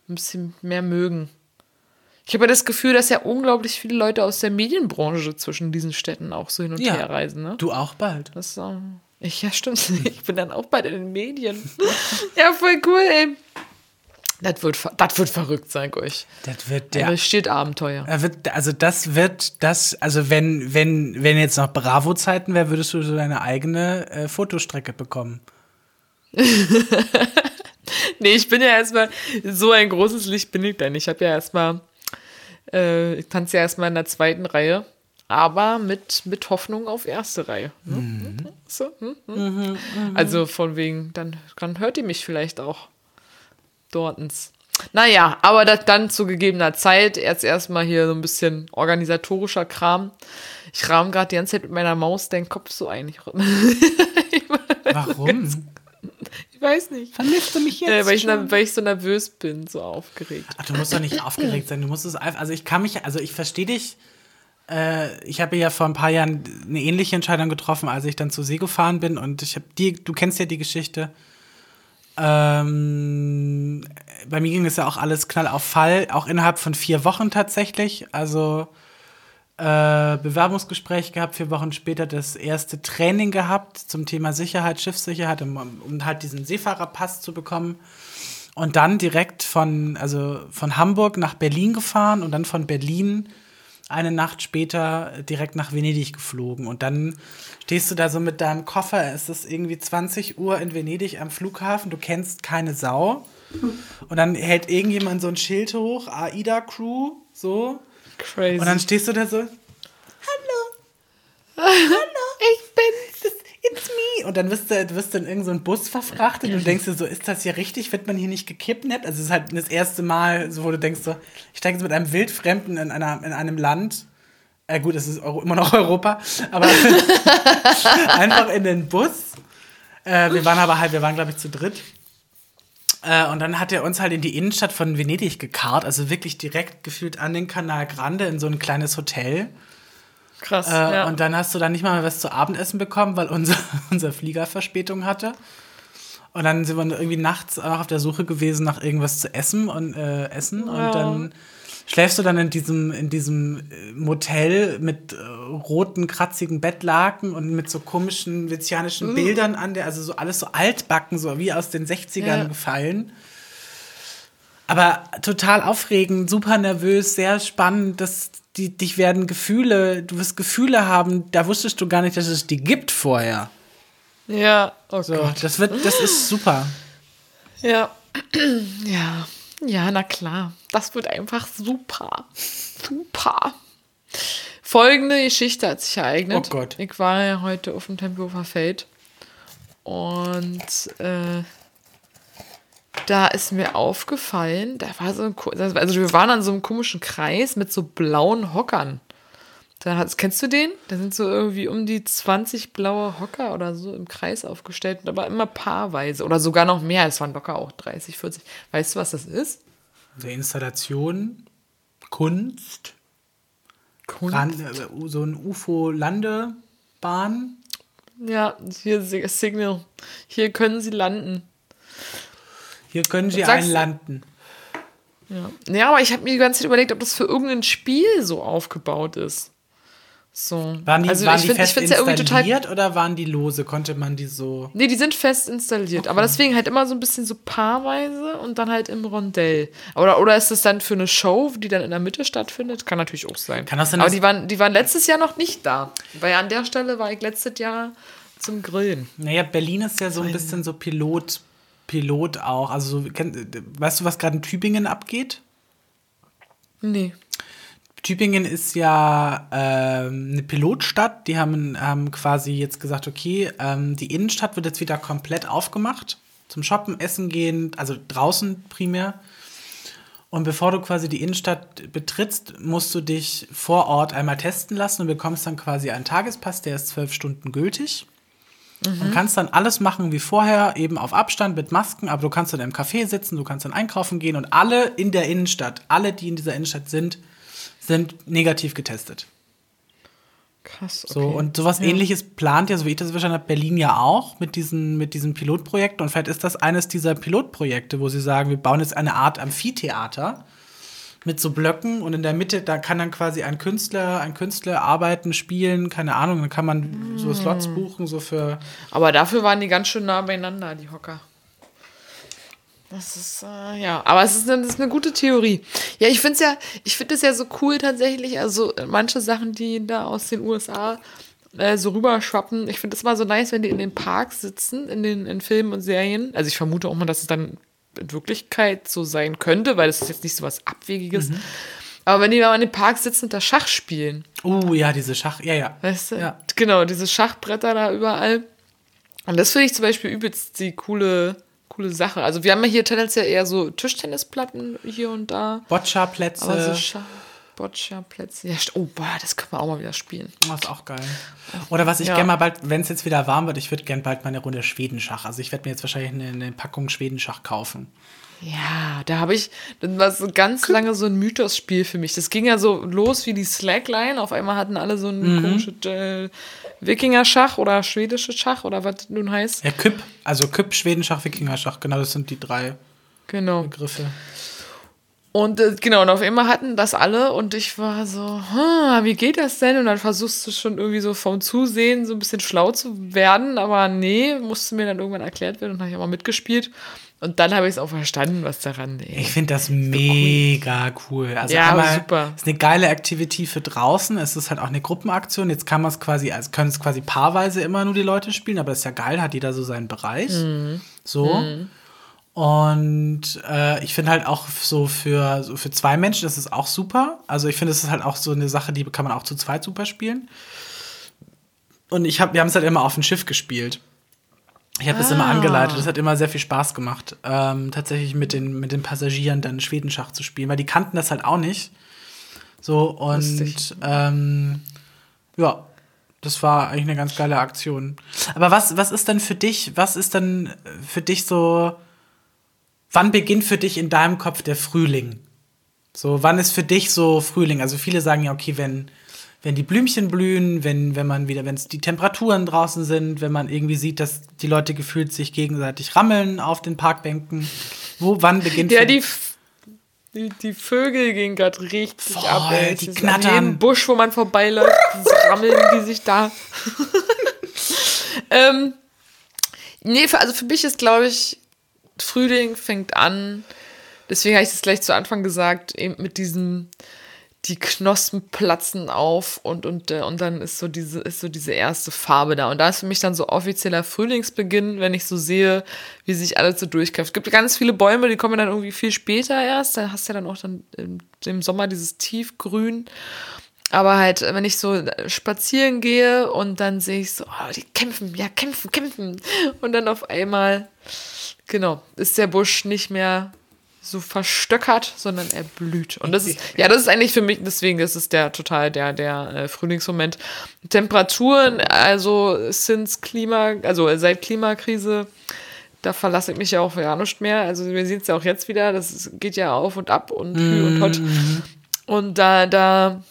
ein bisschen mehr mögen. Ich habe ja das Gefühl, dass ja unglaublich viele Leute aus der Medienbranche zwischen diesen Städten auch so hin und Ja. her reisen. Ne? Du auch bald. Das, äh, ich, ja, stimmt. Ich bin dann auch bald in den Medien. ja, voll cool, ey. Das wird, das wird verrückt, sag ich euch. Das wird der. Da steht Abenteuer. Er also das wird das, also wenn, wenn, wenn jetzt noch Bravo-Zeiten wäre, würdest du so deine eigene äh, Fotostrecke bekommen. Nee, ich bin ja erstmal, so ein großes Licht bin ich da nicht. Ich habe ja erstmal, äh, ich tanze ja erstmal in der zweiten Reihe, aber mit, mit Hoffnung auf erste Reihe. Ne? Mhm. So, hm, hm. Also von wegen, dann, dann hört ihr mich vielleicht auch dortens. Naja, aber das dann zu gegebener Zeit. Jetzt erstmal hier so ein bisschen organisatorischer Kram. Ich rahm gerade die ganze Zeit mit meiner Maus den Kopf so ein. Ich, Warum? ich weiß nicht. Vermisst du mich jetzt? Äh, weil, ich, weil ich so nervös bin, so aufgeregt. Ach, du musst doch nicht aufgeregt sein. Du musst es einfach. Also ich kann mich, also ich verstehe dich. Äh, ich habe ja vor ein paar Jahren eine ähnliche Entscheidung getroffen, als ich dann zu See gefahren bin und ich habe die, du kennst ja die Geschichte. Ähm, bei mir ging es ja auch alles knall auf Fall, auch innerhalb von vier Wochen tatsächlich. Also äh, Bewerbungsgespräch gehabt, vier Wochen später das erste Training gehabt zum Thema Sicherheit, Schiffssicherheit, um, um halt diesen Seefahrerpass zu bekommen. Und dann direkt von, also von Hamburg nach Berlin gefahren und dann von Berlin eine Nacht später direkt nach Venedig geflogen. Und dann stehst du da so mit deinem Koffer, es ist irgendwie 20 Uhr in Venedig am Flughafen, du kennst keine Sau. Und dann hält irgendjemand so ein Schild hoch, AIDA Crew, so. Crazy. Und dann stehst du da so, ich bin's. It's me. Und dann wirst du, wirst du in irgendeinen Bus verfrachtet und du denkst dir so, ist das hier richtig? Wird man hier nicht gekidnappt? Also es ist halt das erste Mal, so, wo du denkst so, ich steige jetzt mit einem Wildfremden in, einer, in einem Land, äh, gut, es ist Euro, immer noch Europa, aber einfach in den Bus. Äh, wir waren aber halt, wir waren glaube ich zu dritt. Äh, und dann hat er uns halt in die Innenstadt von Venedig gekarrt, also wirklich direkt gefühlt an den Kanal Grande in so ein kleines Hotel. Krass. Äh, ja. Und dann hast du dann nicht mal was zu Abendessen bekommen, weil unser, unser Flieger Verspätung hatte. Und dann sind wir irgendwie nachts auch auf der Suche gewesen nach irgendwas zu essen und äh, essen. Ja. Und dann schläfst du dann in diesem, in diesem äh, Motel mit äh, roten, kratzigen Bettlaken und mit so komischen venezianischen Bildern an der, also so alles so altbacken, so wie aus den 60ern Ja. gefallen. Aber total aufregend, super nervös, sehr spannend. Das, die, dich werden Gefühle, du wirst Gefühle haben, da wusstest du gar nicht, dass es die gibt vorher. ja, oh So, Gott. das wird, das ist super. Ja. Ja. Ja, na klar. Das wird einfach super. Super. Folgende Geschichte hat sich ereignet. Oh Gott. Ich war ja heute auf dem Tempelhofer Feld. Und äh, da ist mir aufgefallen, da war so ein, also wir waren an so einem komischen Kreis mit so blauen Hockern. Da hat, kennst du den? Da sind so irgendwie um die 20 blaue Hocker oder so im Kreis aufgestellt, aber immer paarweise oder sogar noch mehr. Es waren locker auch 30, 40. Weißt du, was das ist? So Installation, Kunst, Kunst. Ran, äh, so ein UFO-Landebahn. Ja, hier Si- Signal. Hier können sie landen. Hier können sie einlanden. Ja, ja aber ich habe mir die ganze Zeit überlegt, ob das für irgendein Spiel so aufgebaut ist. So. Waren die, also waren ich die finde fest es ja irgendwie total installiert oder waren die lose? Konnte man die so. Nee, die sind fest installiert. Aber deswegen halt immer so ein bisschen so paarweise und dann halt im Rondell. Oder, oder ist das dann für eine Show, die dann in der Mitte stattfindet? Kann natürlich auch sein. Kann das sein, Aber dass- die waren, die waren letztes Jahr noch nicht da. Weil an der Stelle war ich letztes Jahr zum Grillen. Naja, Berlin ist ja so ein bisschen so Pilot, Pilot auch. Also, weißt du, was gerade in Tübingen abgeht? Nee. Tübingen ist ja ähm, eine Pilotstadt. Die haben, haben quasi jetzt gesagt, okay, ähm, die Innenstadt wird jetzt wieder komplett aufgemacht. Zum Shoppen, Essen gehen, also draußen primär. Und bevor du quasi die Innenstadt betrittst, musst du dich vor Ort einmal testen lassen und bekommst dann quasi einen Tagespass, der ist zwölf Stunden gültig. Und kannst dann alles machen wie vorher, eben auf Abstand mit Masken, aber du kannst dann im Café sitzen, du kannst dann einkaufen gehen und alle in der Innenstadt, alle, die in dieser Innenstadt sind, sind negativ getestet. Krass. So, und sowas ähnliches plant ja, so wie ich das verstanden habe, Berlin ja auch mit diesen, mit diesem Pilotprojekt. Und vielleicht ist das eines dieser Pilotprojekte, wo sie sagen, wir bauen jetzt eine Art Amphitheater mit so Blöcken und in der Mitte, da kann dann quasi ein Künstler, ein Künstler arbeiten, spielen, keine Ahnung, dann kann man so Slots buchen, so für. Aber dafür waren die ganz schön nah beieinander, die Hocker. Das ist, äh, ja, aber es ist eine, das ist eine gute Theorie. Ja, ich finde es ja, ich finde es ja so cool tatsächlich, also manche Sachen, die da aus den USA äh, so rüberschwappen, ich finde es mal so nice, wenn die in den Parks sitzen, in den in Filmen und Serien. Also ich vermute auch mal, dass es dann in Wirklichkeit so sein könnte, weil das ist jetzt nicht so was Abwegiges. Aber wenn die mal in den Parks sitzen und da Schach spielen, Oh ja, diese Schach, ja, ja. Weißt du? Ja. Genau, diese Schachbretter da überall. Und das finde ich zum Beispiel übelst die coole, coole Sache. Also wir haben ja hier tendenziell eher so Tischtennisplatten hier und da. Boccia-Plätze. So Schach, Boccia-Plätze. Ja, oh, boah, das können wir auch mal wieder spielen. Das ist auch geil. Oder was ich Ja. gerne mal bald, wenn es jetzt wieder warm wird, ich würde gerne bald mal eine Runde Schwedenschach. Also ich werde mir jetzt wahrscheinlich eine, eine Packung Schwedenschach kaufen. Ja, da habe ich, das war so ganz lange so ein Mythosspiel für mich. Das ging ja so los wie die Slackline. Auf einmal hatten alle so ein komisches äh, Wikinger-Schach oder schwedische Schach oder was nun heißt. Ja, Küpp, also Küpp, Schwedenschach, Wikingerschach, genau, das sind die drei Genau. Begriffe. Und äh, genau, und auf einmal hatten das alle und ich war so, wie geht das denn? Und dann versuchst du schon irgendwie so vom Zusehen so ein bisschen schlau zu werden, aber nee, musste mir dann irgendwann erklärt werden und habe ich auch mal mitgespielt. Und dann habe ich es auch verstanden, was daran ist. Ich finde das mega cool. Also Ja, einmal super. ist eine geile Activity für draußen. Es ist halt auch eine Gruppenaktion. Jetzt kann man es quasi, also können es quasi paarweise immer nur die Leute spielen, aber das ist ja geil, hat jeder so seinen Bereich. Mhm. So. Und äh, ich finde halt auch so für, so für zwei Menschen ist es auch super. Also ich finde, es ist halt auch so eine Sache, die kann man auch zu zweit super spielen. Und ich hab, wir haben es halt immer auf dem Schiff gespielt. Ich habe das immer angeleitet. Das hat immer sehr viel Spaß gemacht, ähm, tatsächlich mit den, mit den Passagieren dann Schwedenschach zu spielen, weil die kannten das halt auch nicht. So und ähm, ja, das war eigentlich eine ganz geile Aktion. Aber was, was ist denn für dich, was ist denn für dich so, wann beginnt für dich in deinem Kopf der Frühling? So, wann ist für dich so Frühling? Also viele sagen ja, okay, wenn, wenn die Blümchen blühen, wenn, wenn man wieder, wenn es die Temperaturen draußen sind, wenn man irgendwie sieht, dass die Leute gefühlt sich gegenseitig rammeln auf den Parkbänken. Wo, wann beginnt Ja, für- die, die, die Vögel gehen gerade richtig Voll, ab. Ey. die knattern. An jedem Busch, wo man vorbeiläuft, rammeln die sich da. ähm, nee, also für mich ist, glaube ich, Frühling fängt an. Deswegen habe ich das gleich zu Anfang gesagt, eben mit diesem, die Knospen platzen auf und, und, äh, und dann ist so, diese, ist so diese erste Farbe da. Und da ist für mich dann so offizieller Frühlingsbeginn, wenn ich so sehe, wie sich alles so durchkämpft. Es gibt ganz viele Bäume, die kommen dann irgendwie viel später erst. Da hast du ja dann auch dann im, im Sommer dieses Tiefgrün. Aber halt, wenn ich so spazieren gehe und dann sehe ich so, oh, die kämpfen, ja, kämpfen, kämpfen. Und dann auf einmal, genau, ist der Busch nicht mehr so verstöckert, sondern er blüht. Und das ist, ja, das ist eigentlich für mich, deswegen, ist der total der, der äh, Frühlingsmoment. Temperaturen, also since Klima, also seit Klimakrise, da verlasse ich mich ja auch ja nicht mehr. Also wir sehen es ja auch jetzt wieder, das geht ja auf und ab und hü und hot. Und da, da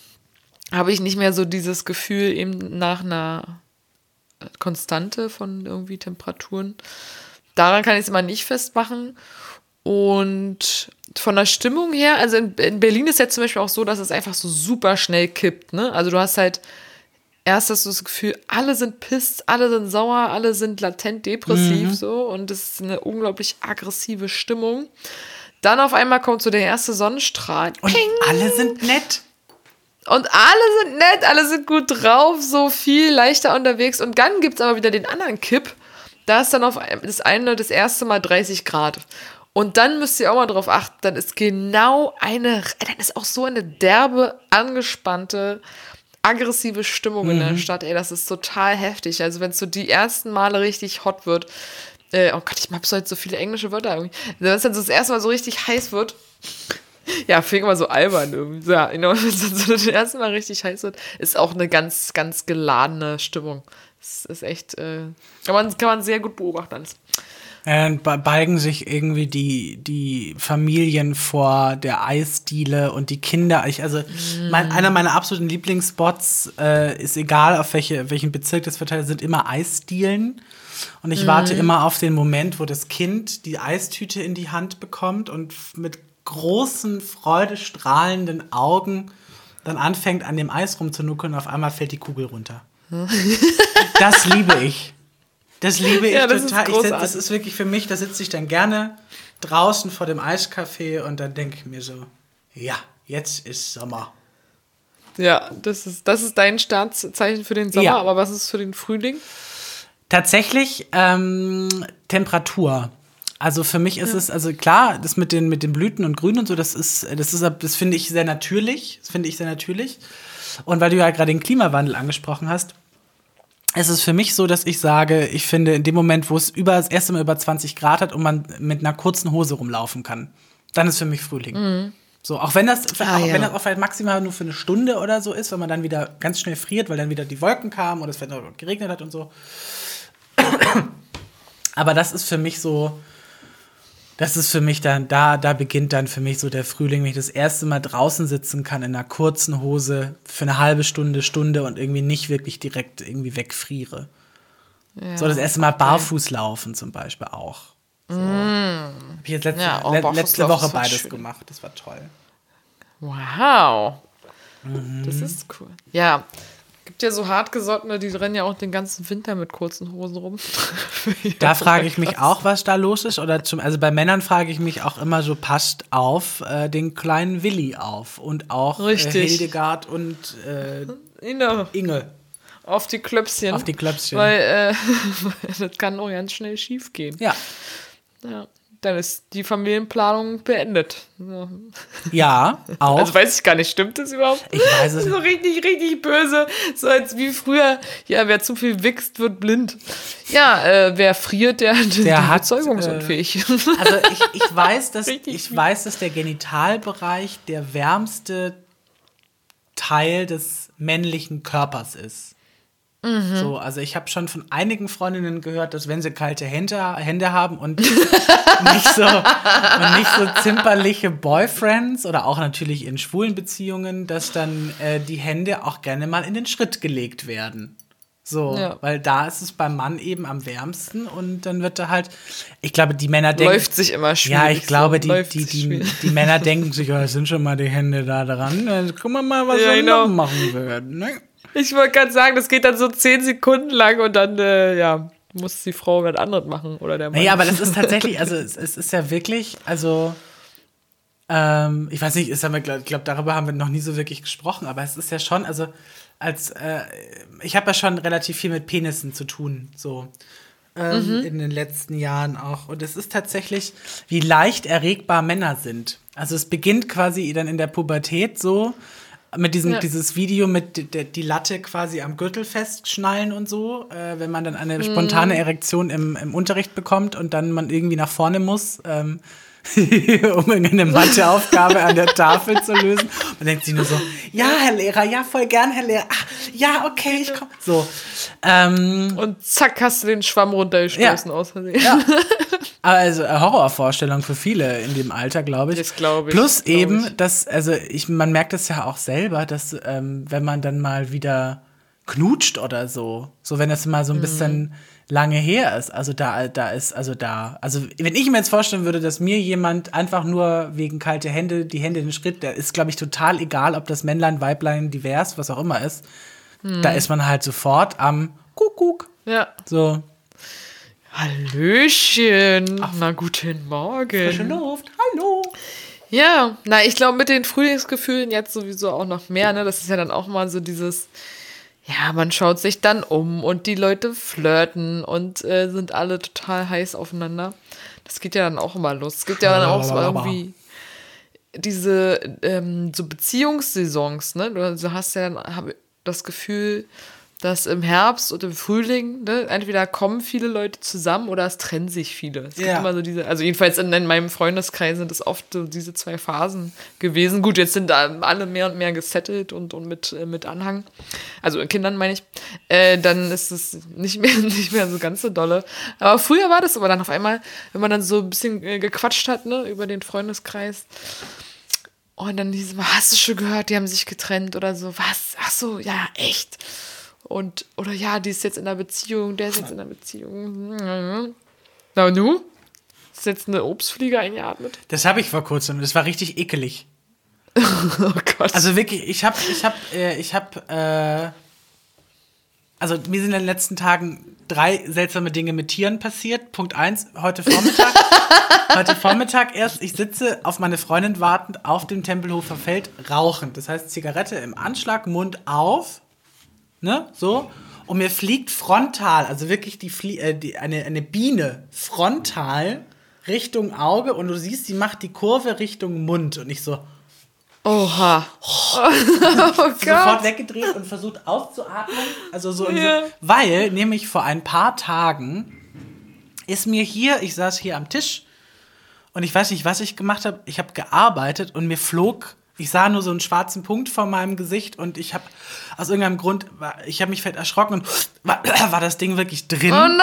habe ich nicht mehr so dieses Gefühl eben nach einer Konstante von irgendwie Temperaturen. Daran kann ich es immer nicht festmachen. Und von der Stimmung her, also in, in Berlin ist jetzt zum Beispiel auch so, dass es einfach so super schnell kippt. Ne? Also du hast halt erst hast du das Gefühl, alle sind pisst, alle sind sauer, alle sind latent depressiv so und es ist eine unglaublich aggressive Stimmung. Dann auf einmal kommt so der erste Sonnenstrahl. Und alle sind nett. Und alle sind nett, alle sind gut drauf, so viel leichter unterwegs. Und dann gibt es aber wieder den anderen Kipp. Da ist dann auf das eine, das erste Mal 30 Grad. Und dann müsst ihr auch mal drauf achten, dann ist genau eine, dann ist auch so eine derbe, angespannte, aggressive Stimmung in der Stadt. Ey, das ist total heftig. Also wenn es so die ersten Male richtig hot wird, äh, oh Gott, ich hab so heute so viele englische Wörter irgendwie. Wenn es dann so das erste Mal so richtig heiß wird, ja, fing immer so albern irgendwie. Ja, genau, wenn es dann so das erste Mal richtig heiß wird, ist auch eine ganz, ganz geladene Stimmung. Das ist echt, äh, kann, man, kann man sehr gut beobachten alles. Dann ba- balgen sich irgendwie die, die Familien vor der Eisdiele und die Kinder. Ich, also mein, einer meiner absoluten Lieblingsspots äh, ist egal, auf welche, welchen Bezirk das verteilt, sind immer Eisdielen. Und ich warte immer auf den Moment, wo das Kind die Eistüte in die Hand bekommt und mit großen, freudestrahlenden Augen dann anfängt, an dem Eis rumzunuckeln und auf einmal fällt die Kugel runter. das liebe ich. Das liebe ich Ja, das ist total. Ich, sitz- das ist wirklich für mich, da sitze ich dann gerne draußen vor dem Eiscafé und dann denke ich mir so, ja, jetzt ist Sommer. Ja, das ist, das ist dein Startzeichen für den Sommer, Ja. aber was ist für den Frühling? Tatsächlich ähm, Temperatur. Also für mich ist es, also klar, das mit den, mit den Blüten und Grün und so, das ist, das ist, das finde ich sehr natürlich. Das finde ich sehr natürlich. Und weil du ja gerade den Klimawandel angesprochen hast, es ist für mich so, dass ich sage, ich finde, in dem Moment, wo es über, das erste Mal über 20 Grad hat und man mit einer kurzen Hose rumlaufen kann, dann ist für mich Frühling. So, auch wenn das, Ah, auch ja. wenn das auch vielleicht maximal nur für eine Stunde oder so ist, wenn man dann wieder ganz schnell friert, weil dann wieder die Wolken kamen oder es vielleicht geregnet hat und so. Aber das ist für mich so, das ist für mich dann, da, da beginnt dann für mich so der Frühling, wenn ich das erste Mal draußen sitzen kann in einer kurzen Hose für eine halbe Stunde, Stunde und irgendwie nicht wirklich direkt irgendwie wegfriere. So das erste Mal barfuß laufen zum Beispiel auch. So. Hab ich jetzt letzte, Ja, oh, le letzte Woche beides schön. gemacht. Das war toll. Wow. Mhm. Das ist cool. Ja. Gibt ja so hartgesottene, die rennen ja auch den ganzen Winter mit kurzen Hosen rum. Da frage ich mich auch, was da los ist. Oder zum, also bei Männern frage ich mich auch immer so, passt auf äh, den kleinen Willi auf. Und auch äh, Richtig. Hildegard und äh, Inge, Inge auf die Klöpschen. auf die Klöpschen. Weil äh, das kann auch ganz schnell schief gehen. ja. Ja. Dann ist die Familienplanung beendet. Ja. auch. Also weiß ich gar nicht, stimmt das überhaupt? Ich weiß es So richtig, richtig böse. So als wie früher, ja, wer zu viel wichst, wird blind. Ja, äh, wer friert, der, der, hat, bezeugungsunfähig. Also ich, ich weiß, dass Richtig ich weiß, dass der Genitalbereich der wärmste Teil des männlichen Körpers ist. Mhm. So, also ich habe schon von einigen Freundinnen gehört, dass wenn sie kalte Hände, Hände haben und nicht so und nicht so zimperliche Boyfriends oder auch natürlich in schwulen Beziehungen, dass dann äh, die Hände auch gerne mal in den Schritt gelegt werden. So, Ja. weil da ist es beim Mann eben am wärmsten und dann wird er halt, ich glaube, die Männer denken. Läuft sich immer schwierig. Ja, ich glaube, die, die, die, die Männer denken sich, oh, es sind schon mal die Hände da dran. Dann gucken wir mal, was Ja, wir genau. noch machen werden. Ne? Ich wollte gerade sagen, das geht dann so zehn Sekunden lang und dann, äh, ja, muss die Frau was anderes machen oder der Mann. Naja, aber das ist tatsächlich, also es, es ist ja wirklich, also ähm, ich weiß nicht, ist aber, glaub- ich glaube, darüber haben wir noch nie so wirklich gesprochen, aber es ist ja schon, also als, äh, ich habe ja schon relativ viel mit Penissen zu tun, so. Ähm, In den letzten Jahren auch. Und es ist tatsächlich, wie leicht erregbar Männer sind. Also es beginnt quasi dann in der Pubertät so, mit diesem Ja. dieses Video mit die, die- die Latte quasi am Gürtel festschnallen und so, äh, wenn man dann eine spontane Erektion im, im Unterricht bekommt und dann man irgendwie nach vorne muss, ähm, um irgendeine Matheaufgabe an der Tafel zu lösen. Man denkt sich nur so, ja, Herr Lehrer, ja, voll gern, Herr Lehrer. Ach, ja, okay, ich komme. So. Ähm, und zack, hast du den Schwamm runtergestoßen aus Versehen. also eine Horrorvorstellung für viele in dem Alter, glaube ich. Das glaube ich, Plus glaub eben, ich. dass, also ich, man merkt es ja auch selber, dass ähm, wenn man dann mal wieder knutscht oder so, so wenn es mal so ein Mhm. bisschen lange her ist, also da, da ist, also da, also wenn ich mir jetzt vorstellen würde, dass mir jemand einfach nur wegen kalte Hände die Hände in den Schritt, der ist, glaube ich, total egal, ob das Männlein, Weiblein, divers, was auch immer ist, Mhm. da ist man halt sofort am Kuckuck. Ja. So, Hallöchen. Na, guten Morgen. frische Luft, hallo. Ja, na, ich glaube, mit den Frühlingsgefühlen jetzt sowieso auch noch mehr, ne? Das ist ja dann auch mal so dieses, ja, man schaut sich dann um und die Leute flirten und äh, sind alle total heiß aufeinander. Das geht ja dann auch immer los. Es gibt ja dann auch so irgendwie diese ähm, so Beziehungssaisons, ne? Du, du hast ja dann hab das Gefühl, dass im Herbst und im Frühling, ne, entweder kommen viele Leute zusammen oder es trennen sich viele. Es gibt Ja. immer so diese, also jedenfalls in, in meinem Freundeskreis sind es oft so diese zwei Phasen gewesen. Gut, jetzt sind da alle mehr und mehr gesettelt und, und mit, äh, mit Anhang. Also Kindern meine ich. Äh, dann ist es nicht mehr, nicht mehr so ganz so dolle. Aber früher war das aber dann auf einmal, wenn man dann so ein bisschen äh, gequatscht hat, ne, über den Freundeskreis. Und dann hieß es mal, hast du schon gehört, die haben sich getrennt oder so. Was? Ach so, ja, echt. Und, oder ja, die ist jetzt in einer Beziehung, der ist jetzt in einer Beziehung. Na und du? Ist jetzt eine Obstfliege eingeatmet? Das habe ich vor kurzem und das war richtig ekelig. Oh Gott. Also wirklich, ich habe, ich habe, äh, ich habe, äh, also mir sind in den letzten Tagen drei seltsame Dinge mit Tieren passiert. Punkt eins, heute Vormittag, heute Vormittag erst, ich sitze auf meine Freundin wartend auf dem Tempelhofer Feld rauchend. Das heißt Zigarette im Anschlag, Mund auf, ne, so. Und mir fliegt frontal, also wirklich die, Flie äh, die eine, eine Biene frontal Richtung Auge und du siehst, sie macht die Kurve Richtung Mund und ich so, Oha. Oh sofort Gott. weggedreht und versucht auszuatmen. Also so, Ja. so weil nämlich vor ein paar Tagen ist mir hier, ich saß hier am Tisch und ich weiß nicht, was ich gemacht habe. Ich habe gearbeitet und mir flog, ich sah nur so einen schwarzen Punkt vor meinem Gesicht und ich habe aus irgendeinem Grund, ich habe mich fett erschrocken und war, war das Ding wirklich drin. Oh nein.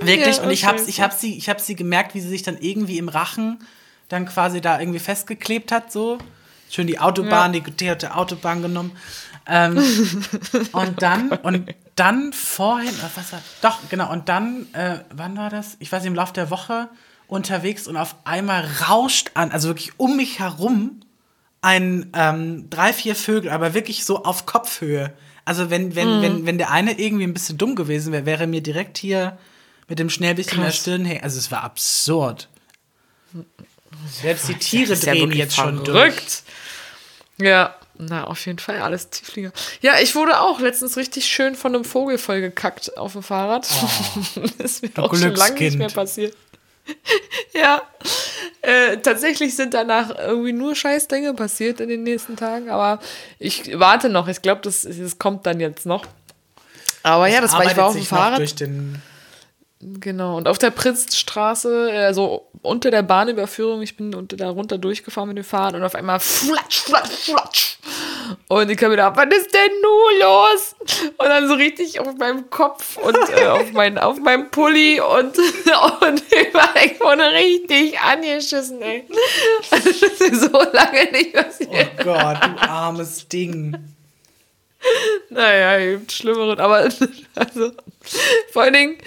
Wirklich, Ja, und ich habe ich hab sie, ich hab sie gemerkt, wie sie sich dann irgendwie im Rachen dann quasi da irgendwie festgeklebt hat, so. Schön die Autobahn, die geteerte Autobahn genommen. Ähm, und dann, und dann vorhin, was war, doch, genau, und dann, äh, wann war das? Ich weiß nicht, im Laufe der Woche unterwegs und auf einmal rauscht an, also wirklich um mich herum, ein ähm, drei, vier Vögel, aber wirklich so auf Kopfhöhe. Also wenn, wenn, wenn, wenn der eine irgendwie ein bisschen dumm gewesen wäre, wäre mir direkt hier mit dem Schnäbelchen in der. Stirn hängen. Also es war absurd. Selbst die Tiere ja drehen wirklich jetzt schon durch. verrückt. Ja, na, auf jeden Fall alles Tiefflieger. Ja, ich wurde auch letztens richtig schön von einem Vogel vollgekackt auf dem Fahrrad. das ist mir du auch schon lange nicht Glückskind. mehr passiert. ja, äh, tatsächlich sind danach irgendwie nur scheiß Dinge passiert in den nächsten Tagen, aber ich warte noch. Ich glaube, das, das kommt dann jetzt noch. Aber ja, das war, ich war auf dem Fahrrad. Durch den Genau, und auf der Pritzstraße, also unter der Bahnüberführung, ich bin unter da runter durchgefahren mit dem Fahrrad und auf einmal flatsch, flatsch, flatsch. Und ich habe gedacht, was ist denn nun los? Und dann so richtig auf meinem Kopf und äh, auf, mein, auf meinem Pulli und, und ich wurde richtig angeschissen, ey. Also, das ist so lange nicht passiert. Oh Gott, du armes Ding. Naja, gibt Schlimmeren, aber also, vor allen Dingen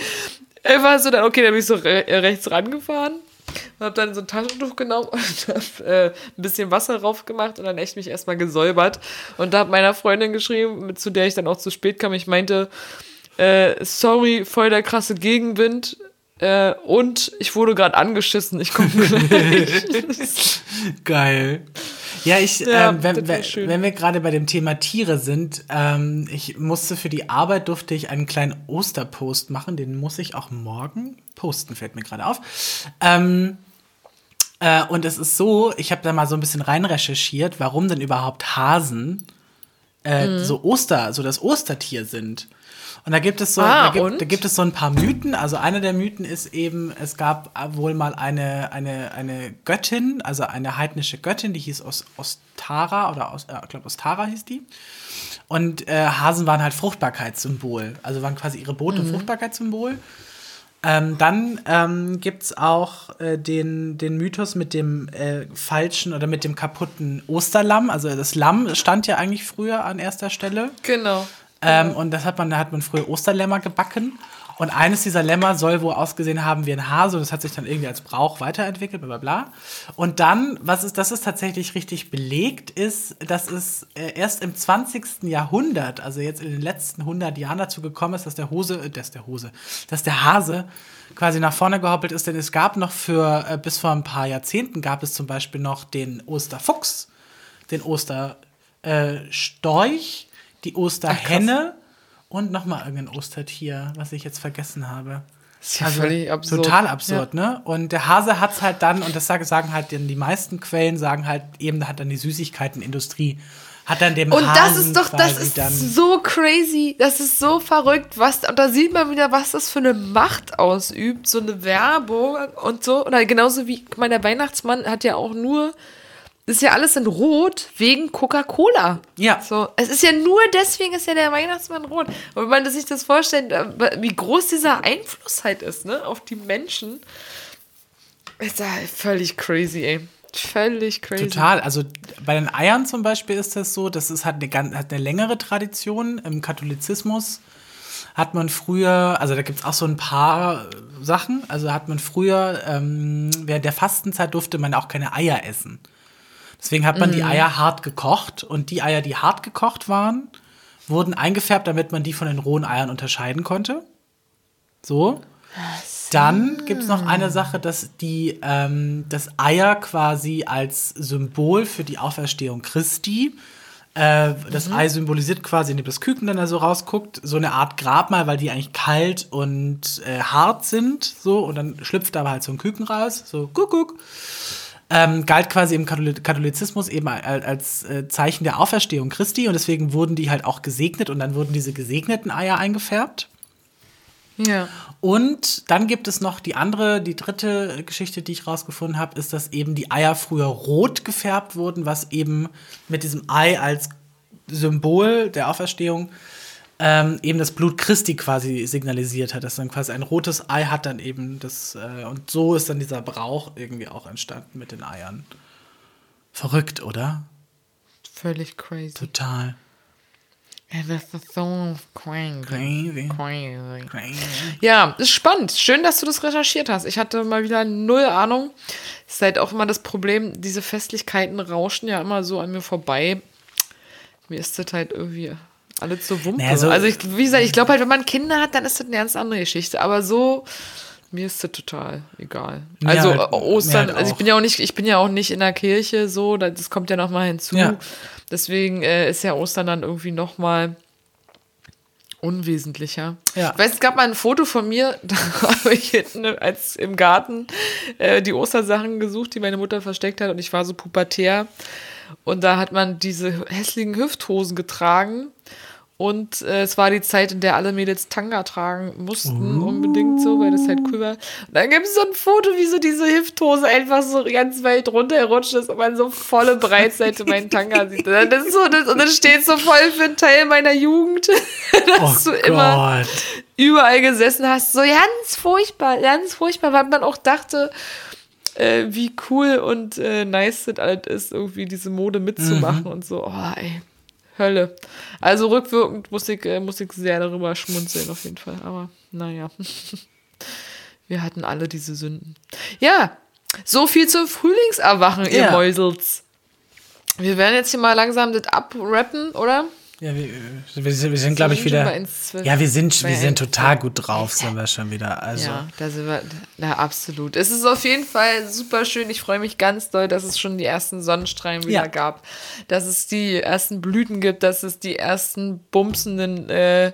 einfach so dann, okay, dann bin ich so re rechts rangefahren und hab dann so ein Taschentuch genommen und hab äh, ein bisschen Wasser drauf gemacht und dann echt mich erstmal gesäubert und da hab meiner Freundin geschrieben, zu der ich dann auch zu spät kam, ich meinte, äh, sorry, voll der krasse Gegenwind äh, und ich wurde gerade angeschissen, ich komme gleich. Geil. Ja, ich, Ja, ähm, wenn, wenn wir gerade bei dem Thema Tiere sind, ähm, ich musste für die Arbeit, durfte ich einen kleinen Osterpost machen, den muss ich auch morgen posten, fällt mir gerade auf. Ähm, äh, und es ist so, ich habe da mal so ein bisschen rein recherchiert, warum denn überhaupt Hasen äh, Mhm. so Oster, so das Ostertier sind. Und da gibt es so, Ah, da, gibt, da gibt es so ein paar Mythen. Also einer der Mythen ist eben, es gab wohl mal eine, eine, eine Göttin, also eine heidnische Göttin, die hieß Os, Ostara oder Os, äh, ich glaube Ostara hieß die. Und äh, Hasen waren halt Fruchtbarkeitssymbol, also waren quasi ihre Bote Fruchtbarkeitssymbol. Ähm, dann ähm, gibt es auch äh, den, den Mythos mit dem äh, falschen oder mit dem kaputten Osterlamm. Also das Lamm stand ja eigentlich früher an erster Stelle. genau. Ähm, und das hat man, da hat man früher Osterlämmer gebacken. Und eines dieser Lämmer soll wohl ausgesehen haben wie ein Hase und das hat sich dann irgendwie als Brauch weiterentwickelt, bla bla bla. Und dann, was ist, das ist tatsächlich richtig belegt, ist, dass es äh, erst im 20. Jahrhundert, also jetzt in den letzten 100 Jahren dazu gekommen ist, dass der Hose, äh, dass der Hose, dass der Hase quasi nach vorne gehoppelt ist, denn es gab noch für, äh, bis vor ein paar Jahrzehnten gab es zum Beispiel noch den Osterfuchs, den Osterstorch, die Osterhenne und nochmal irgendein Ostertier, was ich jetzt vergessen habe. ist ja völlig absurd. Total absurd, ne? Und der Hase hat's halt dann, und das sag- sagen halt dann die meisten Quellen, sagen halt eben, da hat dann die Süßigkeitenindustrie Hat dann dem Und das Hasen ist doch, das ist so crazy, das ist so verrückt, was, und da sieht man wieder, was das für eine Macht ausübt, so eine Werbung und so, oder genauso wie, der Weihnachtsmann hat ja auch nur, ist ja alles in Rot wegen Coca-Cola. Ja. So, es ist ja nur deswegen ist ja der Weihnachtsmann rot. Und wenn man sich das vorstellt, äh, wie groß dieser Einfluss halt ist, ne, auf die Menschen, ist ja völlig crazy, ey. Völlig crazy. Total. Also bei den Eiern zum Beispiel ist das so, das ist, hat, eine, hat eine längere Tradition. Im Katholizismus hat man früher, also da gibt es auch so ein paar äh, Sachen. Also hat man früher, ähm, während der Fastenzeit durfte man auch keine Eier essen. Deswegen hat man die Eier hart gekocht und die Eier, die hart gekocht waren, wurden eingefärbt, damit man die von den rohen Eiern unterscheiden konnte. So. Dann gibt es noch eine Sache, dass die ähm, das Eier quasi als Symbol für die Auferstehung Christi. Äh, das Ei symbolisiert quasi, indem das Küken dann da so rausguckt, so eine Art Grabmal, weil die eigentlich kalt und äh, hart sind. So, und dann schlüpft da aber halt so ein Küken raus, so guck, guck. Ähm, galt quasi im Katholi- Katholizismus eben al- als äh, Zeichen der Auferstehung Christi und deswegen wurden die halt auch gesegnet und dann wurden diese gesegneten Eier eingefärbt. Ja. Und dann gibt es noch die andere, die dritte Geschichte, die ich rausgefunden habe, ist, dass eben die Eier früher rot gefärbt wurden, was eben mit diesem Ei als Symbol der Auferstehung ähm, eben das Blut Christi quasi signalisiert hat, dass dann quasi ein rotes Ei hat dann eben das äh, und so ist dann dieser Brauch irgendwie auch entstanden mit den Eiern. Verrückt, oder? Völlig crazy. Total. Das ist so crazy. Crazy. Crazy. Crazy. Ja, ist spannend. Schön, dass du das recherchiert hast. Ich hatte mal wieder null Ahnung. Ist halt auch immer das Problem, diese Festlichkeiten rauschen ja immer so an mir vorbei. Mir ist das halt irgendwie alles so Wumpe. Naja, so- also, ich, wie gesagt, ich glaube halt, wenn man Kinder hat, dann ist das eine ganz andere Geschichte. Aber so, mir ist das total egal. Also halt- Ostern, halt also ich bin ja auch nicht, ich bin ja auch nicht in der Kirche so, das kommt ja noch mal hinzu. Ja. Deswegen äh, ist ja Ostern dann irgendwie noch mal unwesentlicher. Ja. Ich weiß, es gab mal ein Foto von mir, da habe ich hinten als im Garten äh, die Ostersachen gesucht, die meine Mutter versteckt hat und ich war so pubertär und da hat man diese hässlichen Hüfthosen getragen und äh, es war die Zeit, in der alle Mädels Tanga tragen mussten, unbedingt so, weil das halt cool war. Und dann gibt es so ein Foto, wie so diese Hüfthose einfach so ganz weit runtergerutscht ist und man so volle Breitseite meinen Tanga sieht. Das ist so, das, und das steht so voll für einen Teil meiner Jugend, dass Oh du immer Gott. überall gesessen hast. So ganz furchtbar, ganz furchtbar, weil man auch dachte, äh, wie cool und äh, nice das alles ist, irgendwie diese Mode mitzumachen und so. Oh, ey. Hölle. Also rückwirkend muss ich, äh, muss ich sehr darüber schmunzeln, auf jeden Fall. Aber naja. Wir hatten alle diese Sünden. Ja, so viel zum Frühlingserwachen, ihr Ja. Mäusels. Wir werden jetzt hier mal langsam das abrappen, oder? Ja, wir, wir sind, wir sind glaube ich, wieder. bei 1,12. Ja, wir sind, wir sind 1,12. total gut drauf, sind wir schon wieder. Also, Ja, da sind wir, na absolut. Es ist auf jeden Fall super schön. Ich freue mich ganz doll, dass es schon die ersten Sonnenstrahlen wieder Ja. gab, dass es die ersten Blüten gibt, dass es die ersten bumsenden äh,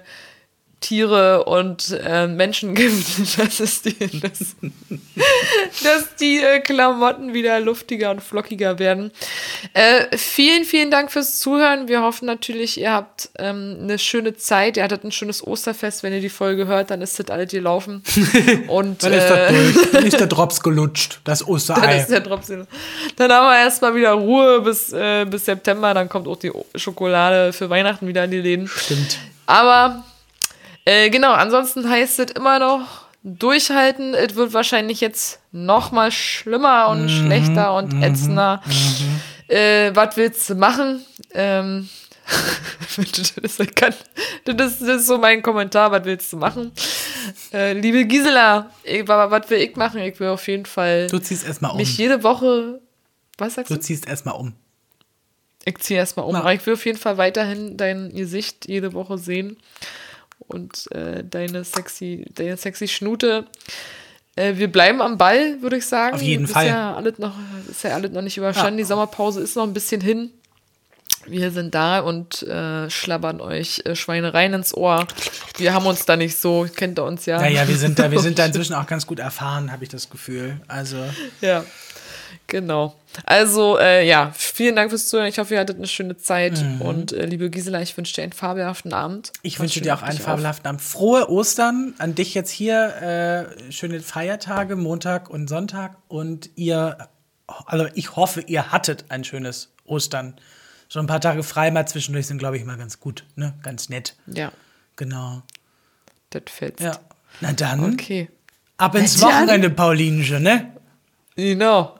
Tiere und äh, Menschen gibt, dass es die, dass, dass die äh, Klamotten wieder luftiger und flockiger werden. Äh, vielen, vielen Dank fürs Zuhören. Wir hoffen natürlich, ihr habt ähm, eine schöne Zeit. Ihr hattet ein schönes Osterfest. Wenn ihr die Folge hört, dann ist das alles gelaufen. Und dann ist äh, das durch. Dann ist der Drops gelutscht, das dann Osterei. ist der Tropfen. Dann haben wir erstmal wieder Ruhe bis, äh, bis September. Dann kommt auch die Schokolade für Weihnachten wieder in die Läden. Stimmt. Aber äh, genau, ansonsten heißt es immer noch durchhalten. Es wird wahrscheinlich jetzt noch mal schlimmer und schlechter und ätzender. Äh, was willst du machen? Ähm, das, ist, kann- das, ist, so mein Kommentar. Was willst du machen? Äh, liebe Gisela, ich- was will ich machen? Ich will auf jeden Fall Du ziehst erstmal um. mich jede Woche. Was sagst Du du? ziehst erstmal um. Ich ziehe erstmal um. Ja. Aber ich will auf jeden Fall weiterhin dein Gesicht jede Woche sehen. Und äh, deine sexy, deine sexy Schnute. Äh, wir bleiben am Ball, würde ich sagen. Auf jeden ist Fall. Ja alles noch, ist ja alles noch nicht überstanden. Ja. Die Sommerpause ist noch ein bisschen hin. Wir sind da und äh, schlabbern euch äh, Schweinereien ins Ohr. Wir haben uns da nicht so, kennt ihr uns ja. Ja, ja, wir sind da, wir sind da inzwischen auch ganz gut erfahren, habe ich das Gefühl. Also, Ja. Genau. Also, äh, ja, vielen Dank fürs Zuhören. Ich hoffe, ihr hattet eine schöne Zeit. Und äh, liebe Gisela, ich wünsche dir einen fabelhaften Abend. Ich wünsche dir auch einen auf. fabelhaften Abend. Frohe Ostern an dich jetzt hier. Äh, schöne Feiertage, Montag und Sonntag. Und ihr, also ich hoffe, ihr hattet ein schönes Ostern. So ein paar Tage frei mal zwischendurch sind, glaube ich, mal ganz gut. Ne? Ganz nett. Ja, Genau. das fetzt. Ja. Na dann, Okay. ab ins. Wochenende, Paulinchen, ne? Genau.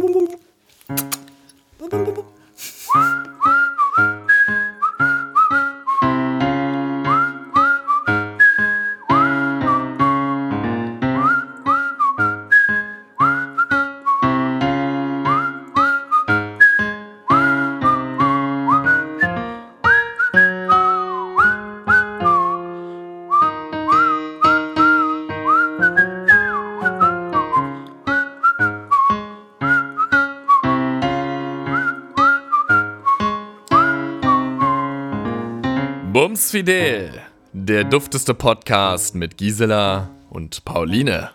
Bums Fidel, der dufteste Podcast mit Gisela und Pauline.